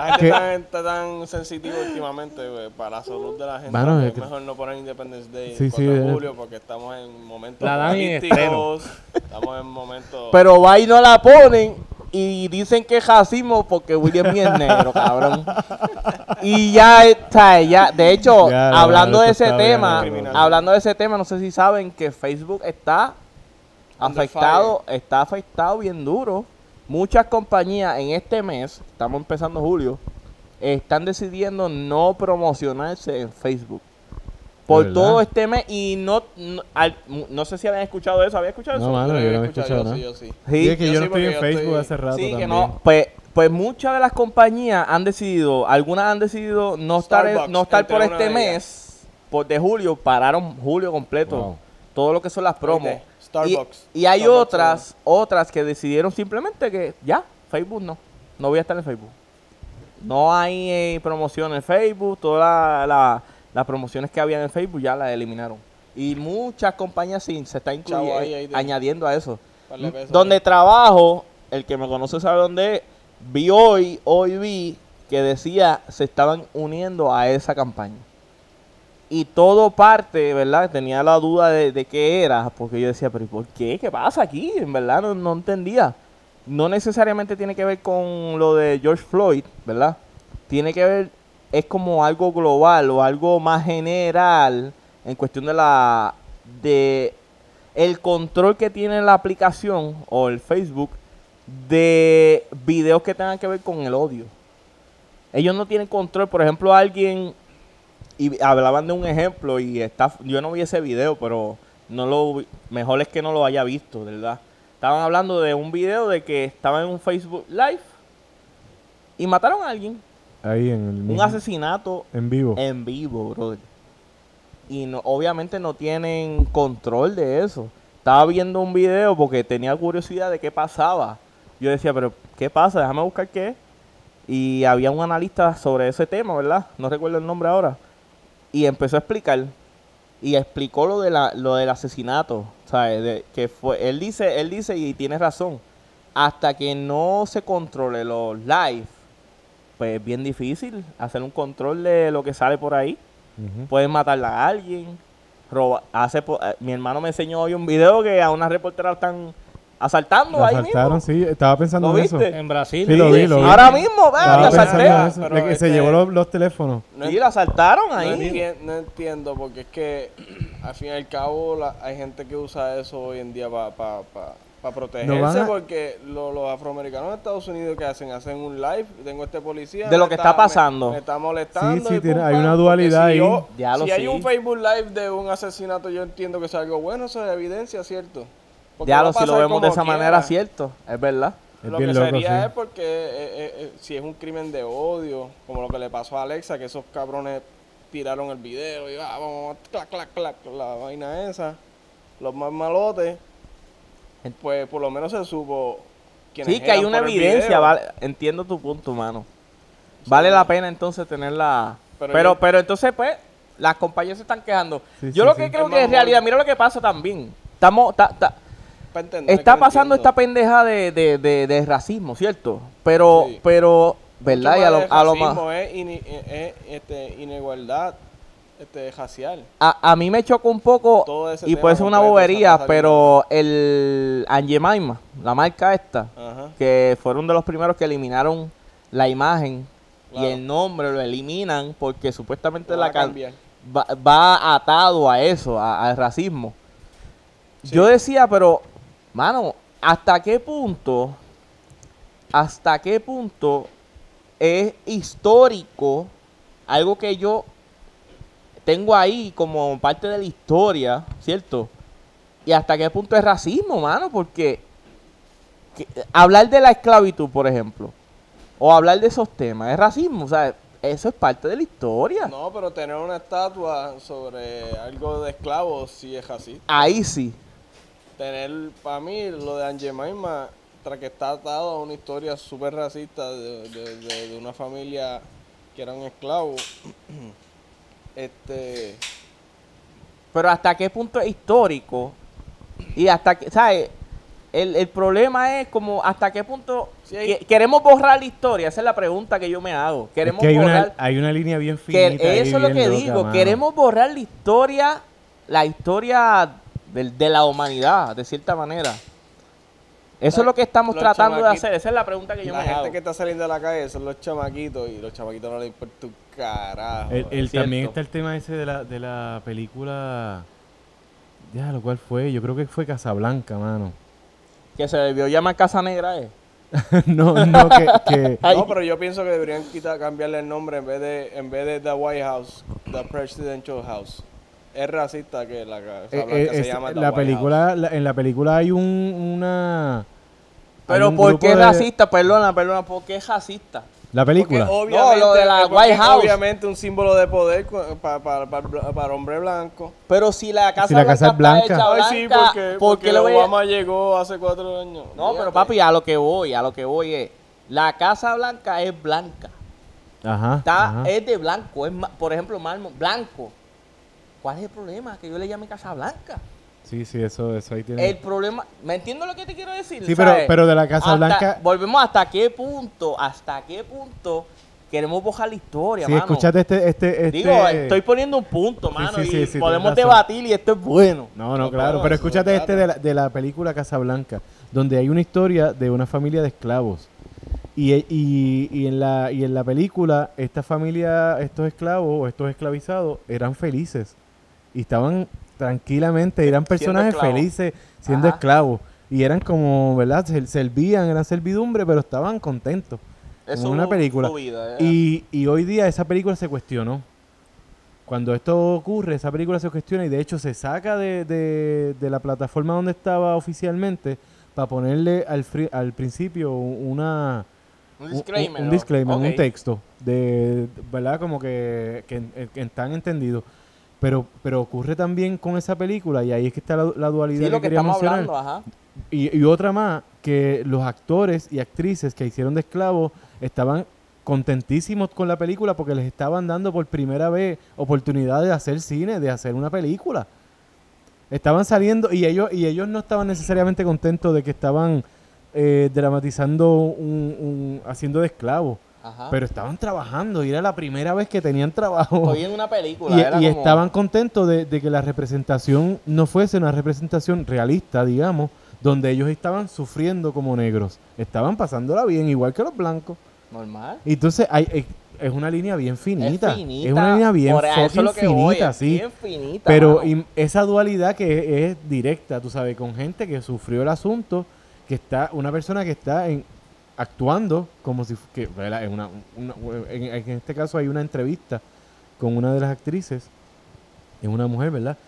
la gente está, está tan sensitiva últimamente güey, para la salud de la gente. Mano, es que- mejor no poner Independence Day Sí, sí, 4 de julio porque estamos en momentos La dan en políticos, Estamos en momentos... Pero va y no la ponen y dicen que es racismo porque William es negro, cabrón. Y ya está, ya, de hecho, Ya, hablando de ese tema, bien, hablando de ese tema, no sé si saben que Facebook está afectado, está afectado bien duro. Muchas compañías en este mes, estamos empezando julio, están decidiendo no promocionarse en Facebook. por ¿De todo este mes y no no, al- no sé si habían escuchado eso, ¿había escuchado No, eso? mano, Yo yo lo no he escuchado, escuchado yo nada. sí, yo sí. Sí. Sí, es que Yo yo, sí, no estoy en Facebook estoy- hace rato Sí, que también. no, pues, pues muchas de las compañías han decidido, algunas han decidido no estar, en- Starbucks, no estar por este mes, por de julio, pararon julio completo, Wow. todo lo que son las promos. Oíste, Starbucks. Y, y hay Starbucks, otras, otras que decidieron simplemente que ya, Facebook no, no voy a estar en Facebook. No hay eh, promoción en Facebook, todas la- la- las promociones que había en Facebook ya las eliminaron. Y muchas compañías sí, se están de- añadiendo a eso. Pesos Donde trabajo, el que me conoce sabe dónde es, vi hoy, hoy vi que decía se estaban uniendo a esa campaña. Y todo parte, ¿verdad? Tenía la duda de, qué era, porque yo decía, pero ¿y por qué? ¿Qué pasa aquí? En verdad no, no entendía. No necesariamente tiene que ver con lo de George Floyd, ¿verdad? Tiene que ver, es como algo global o algo más general en cuestión de la, de el control que tiene la aplicación o el Facebook de videos que tengan que ver con el odio. Ellos no tienen control, por ejemplo, alguien y hablaban de un ejemplo y está yo no vi ese video, pero no lo mejor es que no lo haya visto, ¿verdad? Estaban hablando de un video de que estaba en un Facebook Live y mataron a alguien, Ahí en el un mismo- asesinato en vivo. en vivo, brother. Y no, obviamente no tienen control de eso. Estaba viendo un video porque tenía curiosidad de qué pasaba. Yo decía, pero ¿qué pasa? Déjame buscar qué. Y había un analista sobre ese tema, ¿verdad? No recuerdo el nombre ahora. Y empezó a explicar. Y explicó lo, de la, lo del asesinato. ¿sabes? De, que fue, él dice, él dice, y tiene razón, hasta que no se controle los live, pues es bien difícil hacer un control de lo que sale por ahí. Pueden matarla a alguien. Roba, hace eh, mi hermano me enseñó hoy un video que a una reportera están asaltando Lo ahí asaltaron, mismo. sí. Estaba pensando ¿Lo en eso. En Brasil. Sí, lo vi, lo vi. Ahora mismo, en asalté. que se este- llevó los, los teléfonos. No Sí, la asaltaron No, ahí. entien- no entiendo, porque es que al fin y al cabo la- hay gente que usa eso hoy en día para protegerse, No a- porque lo- los afroamericanos de Estados Unidos que hacen, hacen un live, tengo este policía. De lo que está pasando. Me, está molestando. Sí, sí, y tiene- pum, hay una dualidad si ahí. yo- Ya lo si hay un Facebook Live de un asesinato, yo entiendo que es algo bueno, eso es evidencia, ¿cierto? Porque Ya lo si lo vemos de esa quiera. manera, cierto. Es verdad. Es lo que loco, sería sí. es porque eh, eh, eh, si es un crimen de odio, como lo que le pasó a Alexa, que esos cabrones tiraron el video y ah, vamos, clac, clac, clac, la vaina esa, los más malotes, pues por lo menos se supo quiénes Sí, que hay una evidencia, vale, entiendo tu punto, mano. Vale la pena entonces tenerla. Pero, Pero entonces, pues, las compañías se están quejando. Sí, Yo sí, lo sí. que creo Es que en realidad, mira lo que pasa también. Estamos, ta- ta- Pa' entender está pasando esta pendeja de, de, de, de racismo, ¿cierto? Pero, Sí. pero, ¿verdad? Y a lo, a lo más. racismo Es, ini- es, este, inigualdad este, racial. A, a mí me choca un poco y puede ser una bobería, pero el Angemaima, la marca esta, Ajá. que fueron de los primeros que eliminaron la imagen Claro. y el nombre lo eliminan porque supuestamente la va, va atado a eso, al racismo. Sí. Yo decía, pero, mano, ¿hasta qué punto, hasta qué punto es histórico algo que yo tengo ahí como parte de la historia, ¿cierto? Y hasta qué punto es racismo, mano, porque que- hablar de la esclavitud, por ejemplo, o hablar de esos temas, es racismo, o sea, eso es parte de la historia. No, pero tener una estatua sobre algo de esclavos sí es así. Ahí sí. Tener, para mí, lo de Angemaima, tras que está atado a una historia súper racista de, de- de- de una familia que era un esclavo, este, Pero hasta qué punto es histórico y hasta que, ¿sabes? El, el problema es como hasta qué punto Sí, hay- que- queremos borrar la historia. Esa es la pregunta que yo me hago. Es Queremos que hay borrar. una, hay una línea bien finita. eso es lo que loca, digo. mano. Queremos borrar la historia, la historia del- de, la humanidad, de cierta manera. Eso es lo que estamos Los tratando de hacer. Esa es la pregunta que yo la me gente hago. que está saliendo a la calle son los chamaquitos y los chamaquitos no les importa un carajo. El, el- Es cierto. también está el tema ese de la, de la película. Ya, lo cual fue, yo creo que fue Casablanca, mano. Que se debió llamar Casa Negra, ¿eh? no, no, que, que- No, pero yo pienso que deberían quitar, cambiarle el nombre en vez de en vez de The White House, The Presidential House. Es racista que la Casa Eh, Blanca eh, se es- llama The la película, la- en la película hay un, una... Pero hay un ¿por qué de- racista? Perdona, perdona, ¿por qué racista? La película. No, lo de la White es House. Obviamente un símbolo de poder para hombre blanco. Pero si la Casa Si la Blanca, Casa es blanca. está hecha Ay, blanca, sí, porque, ¿por porque a- Obama llegó hace cuatro años. No, pero papi, a lo que voy, a lo que voy es, la Casa Blanca es blanca. Ajá, Está, ajá. es de blanco, es por ejemplo, mármol blanco. ¿Cuál es el problema? Que yo le llame Casa Blanca. Sí, sí, eso, eso ahí tiene... El problema, ¿me entiendes lo que te quiero decir? Sí, pero- ¿Sabes? pero de la Casa Hasta- Blanca- Volvemos hasta qué punto, hasta qué punto queremos borrar la historia, Sí, mano. escúchate este... este, este... Digo, estoy poniendo un punto, mano, sí, y sí, sí, podemos debatir y esto es bueno. No, no, No, claro, pero escúchate este de la, de la película Casablanca, donde hay una historia de una familia de esclavos. Y, y, y en la, y en la película, esta familia, estos esclavos o estos esclavizados, eran felices. Y estaban tranquilamente, eran personajes felices siendo Ajá. esclavos. Y eran como, ¿verdad? Se- Servían, eran servidumbre, pero estaban contentos. Eso Como una es película. vida. Y, y hoy día esa película se cuestionó. Cuando esto ocurre, esa película se cuestiona y de hecho se saca de, de- de la plataforma donde estaba oficialmente para ponerle al, fri- al principio una, un disclaimer. un, texto, de, ¿verdad? Como que, que, que están entendidos. Pero, pero ocurre también con esa película y ahí es que está la, la dualidad Sí, que lo que quería estamos mencionar. hablando, ajá. Y, y otra más, que los actores y actrices que hicieron de esclavos estaban contentísimos con la película porque les estaban dando por primera vez oportunidad de hacer cine, de hacer una película. Estaban saliendo y ellos, y ellos no estaban necesariamente contentos de que estaban eh, dramatizando un, un- haciendo de esclavos, Ajá. pero estaban trabajando y era la primera vez que tenían trabajo. Estoy en una película. Y, era y como- estaban contentos de, de que la representación no fuese una representación realista, digamos, donde ellos estaban sufriendo como negros. Estaban pasándola bien, igual que los blancos. Normal. Y entonces hay, es, una línea bien finita. Es finita. Es una línea bien finita, es sí. Bien finita. Pero esa dualidad que es, es directa, tú sabes, con gente que sufrió el asunto, que está, una persona que está en, actuando como si, que. En, una, una- en, en este caso hay una entrevista con una de las actrices, es una mujer, ¿verdad?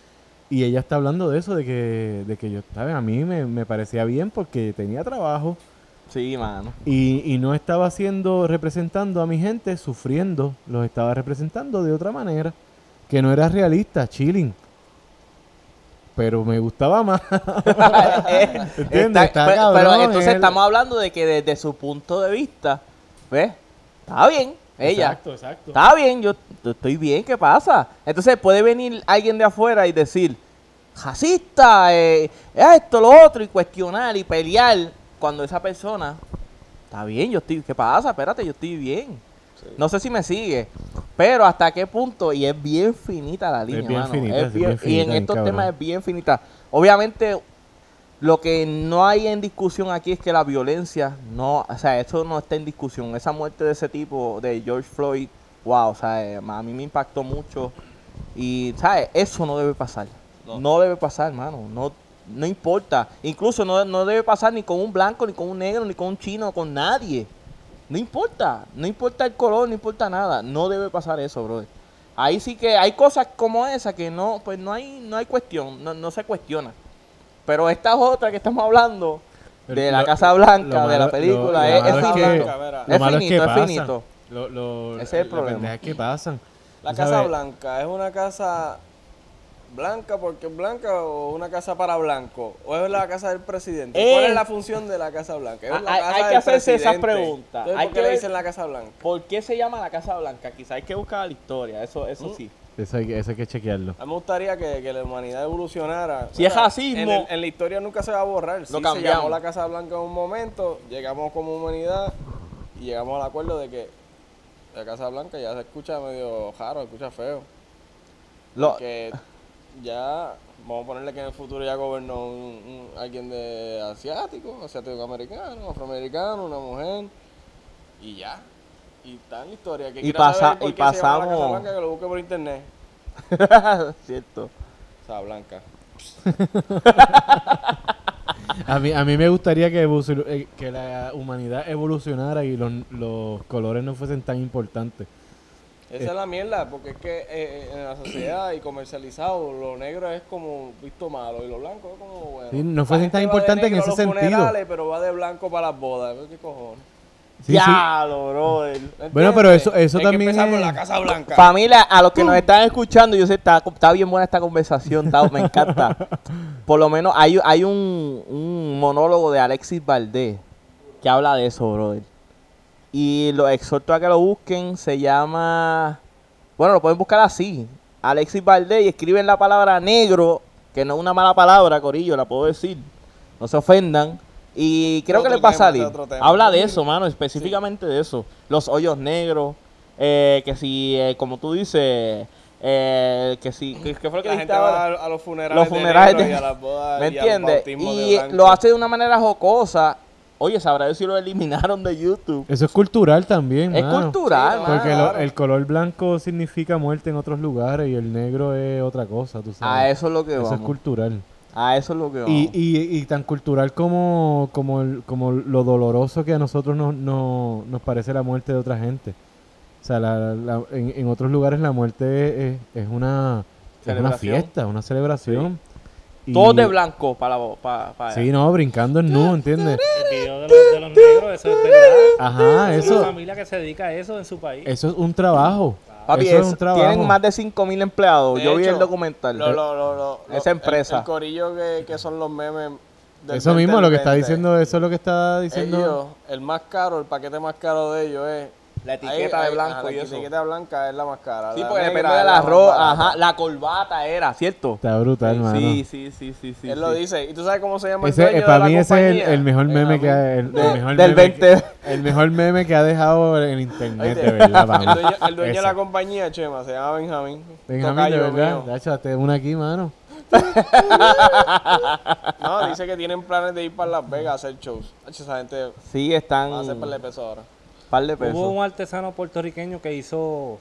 Y ella está hablando de eso, de que, de que yo, ¿sabes? A mí me, me parecía bien porque tenía trabajo Sí, mano. y, y no estaba haciendo, representando a mi gente sufriendo, los estaba representando de otra manera, que no era realista, chilling. Pero me gustaba más. ¿Entiendes? está- Está pe- cabrón, pero entonces él- estamos hablando de que desde su punto de vista, ¿ves? Está bien, ella. Exacto, exacto. Está bien, yo yo estoy bien, ¿qué pasa? Entonces puede venir alguien de afuera y decir, racista, eh, esto, lo otro, y cuestionar y pelear cuando esa persona, está bien, yo estoy, ¿qué pasa? Espérate, yo estoy bien. No sé si me sigue, pero hasta qué punto, y es bien finita la línea, bien mano, finita, es es bien- y en estos cabrón. temas es bien finita. Obviamente, lo que no hay en discusión aquí es que la violencia, no, o sea, eso no está en discusión. Esa muerte de ese tipo, de George Floyd, wow, o sea, a mí me impactó mucho. Y, ¿sabes? Eso no debe pasar. No, debe pasar, hermano. No, no importa. Incluso no, no debe pasar ni con un blanco, ni con un negro, ni con un chino, con nadie. No importa. No importa el color, no importa nada. No debe pasar eso, brother. Ahí sí que hay cosas como esa que no, pues no hay, no hay cuestión, no, no se cuestiona. Pero esta otra que estamos hablando, de la Lo- Casa Blanca, de la película, lo- es, lo es finito. que- Es es finito, que es pasan. finito. Lo, lo, Ese es el la problema. que pasan. La Casa sabes, Blanca, ¿es una casa blanca porque es blanca o una casa para blanco? ¿O es la casa del presidente? ¿Cuál Eh, es la función de la Casa Blanca? ¿Es hay- la hay casa que hacerse esas preguntas. Entonces, Hay ¿Por que qué le ver- dicen la Casa Blanca? ¿Por qué se llama la Casa Blanca? Quizá hay que buscar la historia, eso, eso Mm. sí. Eso hay, que- eso hay que chequearlo. A mí me gustaría que, que la humanidad evolucionara. Si es racismo- En, el- en la historia nunca se va a borrar. Sí, se cambiamos. llamó la Casa Blanca en un momento, llegamos como humanidad y llegamos al acuerdo de que la Casa Blanca ya se escucha medio raro, se escucha feo. Lo- que ya vamos a ponerle que en el futuro ya gobernó un- un- alguien de asiático, asiático americano, afroamericano, una mujer y ya. Y está en la historia. Que Y pasa- y qué se llama la Casa pasamos- Blanca, que lo busque por internet. Cierto. Casa Blanca. A mí, a mí me gustaría que, eh, que la humanidad evolucionara y los, los colores no fuesen tan importantes. Esa es la mierda, porque es que eh, en la sociedad y comercializado, lo negro es como visto malo y lo blanco es como bueno. Sí, no gente tan importante en ese sentido. pero va de blanco para las bodas. ¿Qué cojones? Sí, sí. Diablo, brother. ¿Me Bueno, pero eso- eso Hay también que empezar por es- la Casa Blanca. Familia, a los que nos están escuchando, yo sé, está, está bien buena esta conversación, está- me encanta. Por lo menos hay, hay un, un monólogo de Alexis Valdés que habla de eso, brother. Y lo exhorto a que lo busquen, se llama... Bueno, lo pueden buscar así. Alexis Valdés y escriben la palabra negro, que no es una mala palabra, Corillo, la puedo decir. No se ofendan. Y creo Otro que les va a salir. Habla de eso, mano, específicamente de eso. Los hoyos negros, eh, que si, eh, como tú dices, eh, que si, ¿qué, qué fue lo que la gente va a, a los funerales, Los de funerales negro de- y a las bodas ¿Me los entiendes? Y lo hace de una manera jocosa. Oye, sabrá Dios si lo eliminaron de YouTube. Eso es cultural también, Es mano. cultural, Sí, mano. Porque lo- el color blanco significa muerte en otros lugares y el negro es otra cosa, tú A sabes. eso es lo que Eso es vamos. cultural. A eso es lo que vamos. Y, y, y tan cultural como, como, el- como lo doloroso que a nosotros nos, no- nos parece la muerte de otra gente. O sea, la- la- en, en otros lugares la muerte es, es una, es una fiesta, una celebración. Y- Todos de blanco para, para, para Sí, no, brincando en nu, ¿entiendes? El video de los, de los negros, eso es verdad. Ajá, es una eso, familia que se dedica a eso en su país. eso es un trabajo. Papi, eso es es- un trabajo. tienen más de 5.000 empleados. De Yo vi hecho, el documental. Lo- lo- lo- lo- Esa el- empresa. El, corillo que, que son los memes. del Eso mismo, 20 lo que está 20. diciendo, eso es lo que está diciendo. Ellos, el más caro, el paquete más caro de ellos es. La etiqueta de blanco ajá, y la etiqueta blanca es la más cara. sí, la porque depende del arroz. Ajá, la corbata era, ¿cierto? Está brutal, mano. Sí, sí, sí, sí, sí. Él sí. lo dice. ¿Y tú sabes cómo se llama Ese, el eh, dueño para de mí la ese es el, el mejor meme que ha, el, el mejor del meme que- 20. el mejor meme que ha dejado en internet, de verdad, para El dueño, el dueño de la compañía, Chema, se llama Benjamín. Benjamín, de verdad. una aquí, mano. No, dice que tienen planes de ir para Las Vegas a hacer shows. Esa gente Sí, están. va a hacer par de pesos ahora. Par de Hubo pesos. un artesano puertorriqueño que hizo,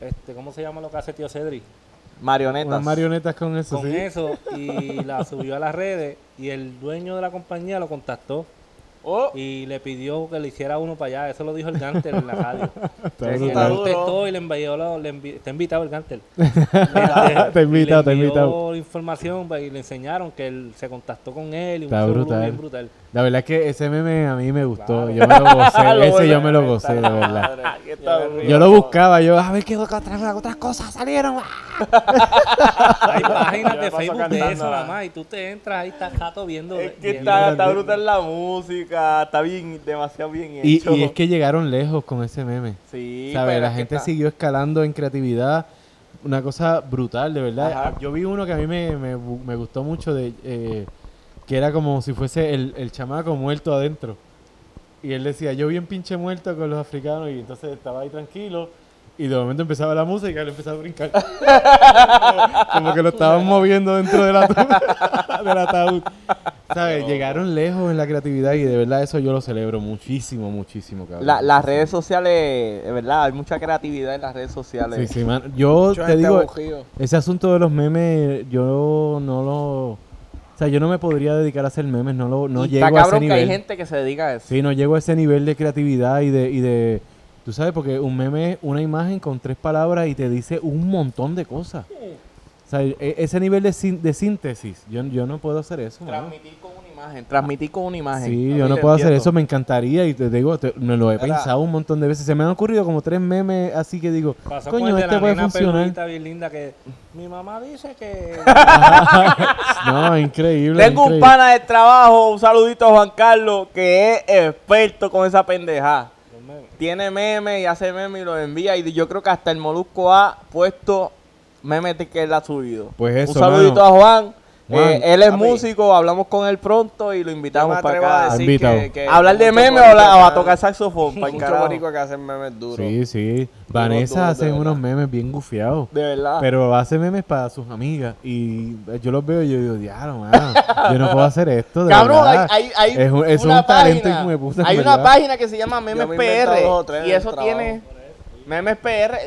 este, ¿cómo se llama lo que hace Tío Cedric? Marionetas. Unas marionetas con eso, Con sí. eso y la subió a las redes y el dueño de la compañía lo contactó Oh, y le pidió que le hiciera uno para allá. Eso lo dijo el Gantel en la radio. Está Y brutal. está él duro. contestó y le envió, lo- le envi- está invitado el Gantel. Te invitado, te le invitado. información pues, y le enseñaron que él se contactó con él y Está un brutal. bien brutal. La verdad es que ese meme a mí me gustó. Claro. Yo me lo gocé. Lo ese yo me lo gocé, de verdad. madre. Está, Yo lo buscaba, yo, a ver qué otras, otras cosas salieron. Hay páginas de Facebook de eso nada más y tú te entras ahí, estás rato viendo. Es que viendo- está, está brutal la música, está bien, demasiado bien Y, hecho. y es que llegaron lejos con ese meme. sí, ¿Sabes? pero La gente está- siguió escalando en creatividad. Una cosa brutal, de verdad. Ajá. Yo vi uno que a mí me, me, me gustó mucho, de eh, que era como si fuese el, el chamaco muerto adentro. Y él decía, yo bien pinche muerto con los africanos. Y entonces estaba ahí tranquilo. Y de momento empezaba la música y él empezaba a brincar. como, como que lo estaban moviendo dentro del ataúd. del ataúd. ¿Sabes? Llegaron lejos en la creatividad y de verdad eso yo lo celebro muchísimo, muchísimo, cabrón. La- las redes sociales, de verdad, hay mucha creatividad en las redes sociales. Sí, sí, man. Yo Mucha te digo, ese asunto de los memes, yo no lo... O sea, yo no me podría dedicar a hacer memes, no, lo, no Y llego está a ese cabrón que hay nivel. gente que se dedica a eso. Sí, no llego a ese nivel de creatividad y de, y de... Tú sabes, porque un meme es una imagen con tres palabras y te dice un montón de cosas. O sea, e- ese nivel de, sin- de síntesis, yo, yo no puedo hacer eso. mano. Transmitir con imagen, transmitir con una imagen. Sí, yo no puedo hacer eso, me encantaría y te digo, te- me lo he pensado un montón de veces. Se me han ocurrido como tres memes así que digo, Pasó con coño, de este la puede nena funcionar. peludita bien linda que mi mamá dice que no, increíble. Tengo un increíble. pana de trabajo, un saludito a Juan Carlos, que es experto con esa pendeja. Los memes. Tiene memes y hace memes y los envía. Y yo creo que hasta el Molusco ha puesto memes de que él ha subido. Pues eso, Un saludito mano. a Juan. Juan, Eh, él es papi. músico, hablamos con él pronto y lo invitamos para acá. a decir Invitado. que, que ¿Hablar de memes o, la- a tocar saxofón? Carajo. boricuas que hacen memes duros. Sí, sí. Vanessa hace unos verdad. memes bien gufiados. De verdad. Pero hace memes para sus amigas. Y eh, yo los veo y yo digo, diablo, mano. Yo no puedo hacer esto. De Cabrón, hay, verdad. hay, hay Es un- es una un talento página. hay una página que se llama Memes me PR. Y eso tiene. Memes PR.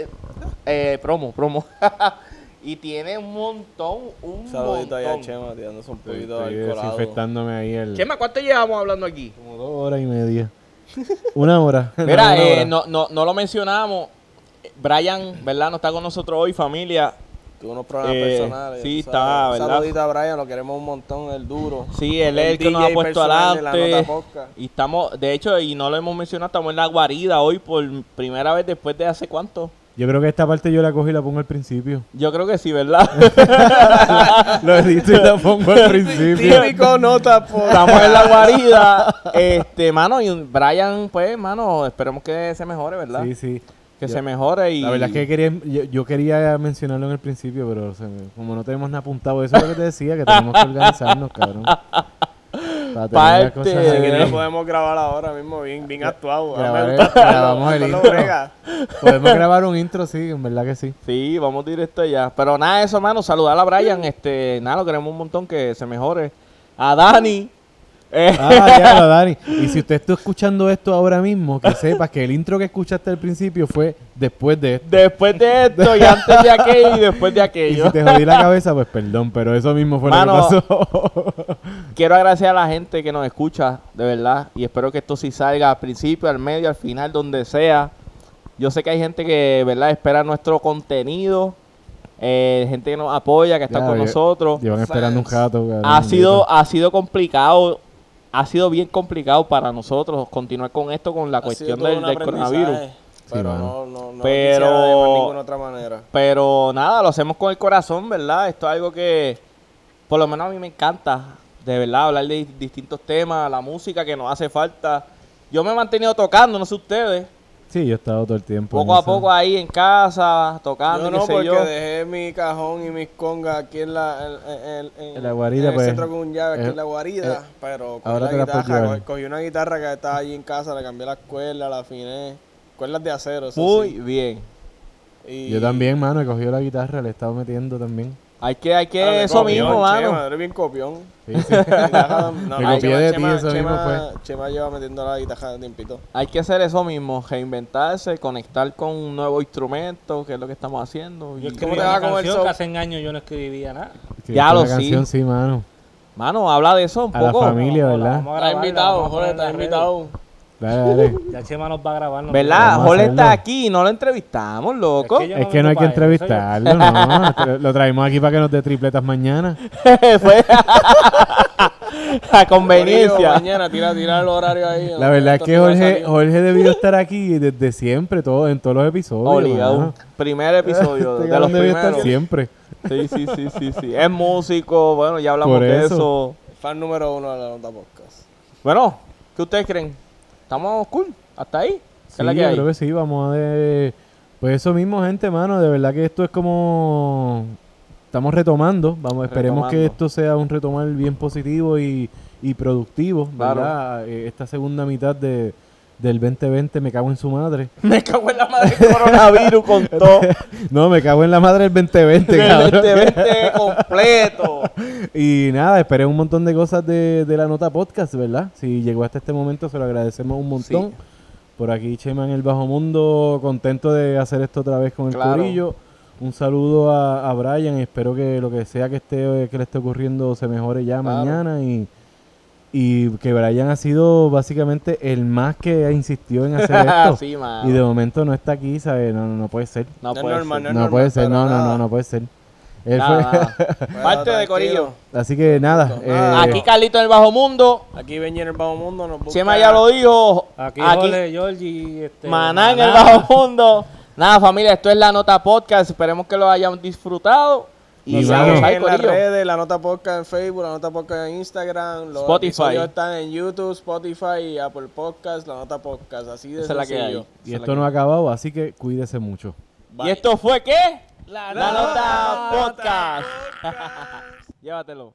Eh, promo, promo. y tiene un montón, un Saludito ahí a montón. Chema tirándose un poquito estoy alcoholado. desinfectándome ahí el... Chema, ¿cuánto llevamos hablando aquí? Como dos horas y media. Una hora. Mira, Una eh, hora. no, no, no lo mencionamos. Brian, ¿verdad? No está con nosotros hoy, familia. Tuvo unos problemas Eh, personales. sí, sabes. está, Un ¿verdad? saludito a Brian, lo queremos un montón, el duro. Sí, él es el que nos ha puesto de adelante. Y estamos, de hecho, y no lo hemos mencionado, estamos en la guarida hoy por primera vez después de hace cuánto. Yo creo que esta parte yo la cojo y la pongo al principio. Yo creo que sí, ¿verdad? Lo edito y la pongo al principio. Típico nota por. Estamos en la guarida. Este, mano, y Brian, pues, mano, esperemos que se mejore, ¿verdad? Sí, sí. Que se mejore y... La verdad es que quería, yo, yo quería mencionarlo en el principio, pero como no tenemos nada apuntado, eso es lo que te decía, que tenemos que organizarnos, cabrón. Parte Así que no lo podemos grabar ahora mismo, bien, bien actuado. Ah, grabamos el intro. Podemos grabar un intro, sí, en verdad que sí. Sí, vamos directo ya. Pero nada, eso, mano, saludar a Brian. Este, nada, lo queremos un montón que se mejore. A Dani. Ah, ya Dani. Y si usted está escuchando esto ahora mismo, que sepas que el intro que escuchaste al principio fue después de esto. después de esto y antes de aquello y después de Y aquello. si te jodí la cabeza, pues perdón, pero eso mismo fue Mano, lo que pasó. Quiero agradecer a la gente que nos escucha, de verdad. Y espero que esto sí salga al principio, al medio, al final, donde sea. Yo sé que hay gente que, ¿verdad?, espera nuestro contenido. eh, gente que nos apoya, que está Ya, con nosotros. Llevan esperando un cabrón, ha sido, ha sido complicado, ha sido bien complicado para nosotros continuar con esto, con la Ha cuestión del, del coronavirus. Pero mano. no, no, no Pero- de ninguna otra manera. Pero nada, lo hacemos con el corazón, ¿verdad? Esto es algo que por lo menos a mí me encanta, de verdad, hablar de distintos temas, la música que nos hace falta. Yo me he mantenido tocando, no sé ustedes, Sí, yo he estado todo el tiempo. poco a poco ahí en casa, tocando, Yo no, sé porque yo. dejé mi cajón y mis congas aquí en la, en, en- en- En la guarida, en el pues, centro con un llave aquí eh, en la guarida. eh, pero cogí ahora la guitarra, cogí, cogí una guitarra que estaba allí en casa, le cambié las cuerdas, la afiné. Cuerdas de acero, eso Muy sí. bien. Y- Yo también, mano, he cogido la guitarra, le he estado metiendo también. Hay que, hay que Ah, eso copión, mismo, Chema, mano. eres bien copión. Sí, sí. No, Me no, copié Chema- de ti, Chema- eso mismo Chema- Chema lleva metiendo la guitarra de tiempito. Hay que hacer eso mismo, reinventarse, conectar con un nuevo instrumento, que es lo que estamos haciendo. Yo escribí ¿Cómo te una va con el canción que hace años yo no escribía nada. Ya lo sí. canción, sí, mano. Mano, habla de eso un A la poco. familia, a- ¿verdad? vamos a Está grabarla, invitado, Jorge, está invitado. Dale, dale. Ya Chema nos va a grabar. no ¿Verdad? Jorge está aquí, no lo entrevistamos, loco. Es que Es no que me no hay que entrevistarlo, no. Lo- traemos aquí para que nos dé tripletas mañana. Fue a conveniencia. Mañana tira, tira el horario ahí. La verdad es que Jorge. Jorge debió estar aquí desde siempre, todo, en todos los episodios. Obligado. Primer episodio Este de los debió estar primeros. siempre. Sí, sí, sí, sí, sí. Es músico, bueno, ya hablamos Por de eso. eso. Fan número uno de la Nota Podcast. Bueno, ¿qué ustedes creen? ¿Estamos cool? ¿Hasta ahí? ¿Qué Sí, la que yo hay? creo que sí, vamos a ver. Pues eso mismo, gente, mano. De verdad que esto es como. Estamos retomando. Vamos, esperemos que esto sea un retomar bien positivo y, y productivo. ¿verdad? Eh, Esta segunda mitad de, del 2020 me cago en su madre. Me cago en la madre del coronavirus con todo. No, me cago en la madre del 2020, Del cabrón. 2020 completo. Y nada, esperé un montón de cosas de, de la nota podcast, ¿verdad? Si llegó hasta este momento, se lo agradecemos un montón. Sí. Por aquí, Chema en el Bajo Mundo, contento de hacer esto otra vez con el Claro. Un saludo a, a Brian espero que lo que sea que esté que le esté ocurriendo se mejore ya Claro. mañana y, y que Brian ha sido básicamente el más que insistió en hacer esto. sí, y de momento no está aquí, ¿sabes? No, no, no puede ser. No No es puede normal, ser. No, normal, puede ser, no, no, no, no puede ser. Él Nada, fue- nada. Parte de. Corillo. Así que nada. eh, Aquí Carlito en el Bajo Mundo. Aquí Benji en el Bajo Mundo nos busca. Chema ya lo dijo. Aquí, Aquí Jorge, Georgie, este, Maná en el Bajo Mundo. Nada, familia, esto es La Nota Podcast. Esperemos que lo hayan disfrutado. Y Nos vamos ahí, en las redes, la nota podcast en Facebook, la nota podcast en Instagram, los Spotify. están en YouTube, Spotify y Apple Podcast, la nota podcast, así de Esa es la que hay. sencillo. y esto no ha acabado, así que cuídese mucho. ¿Y esto fue qué? La, Nota Podcast. Llévatelo.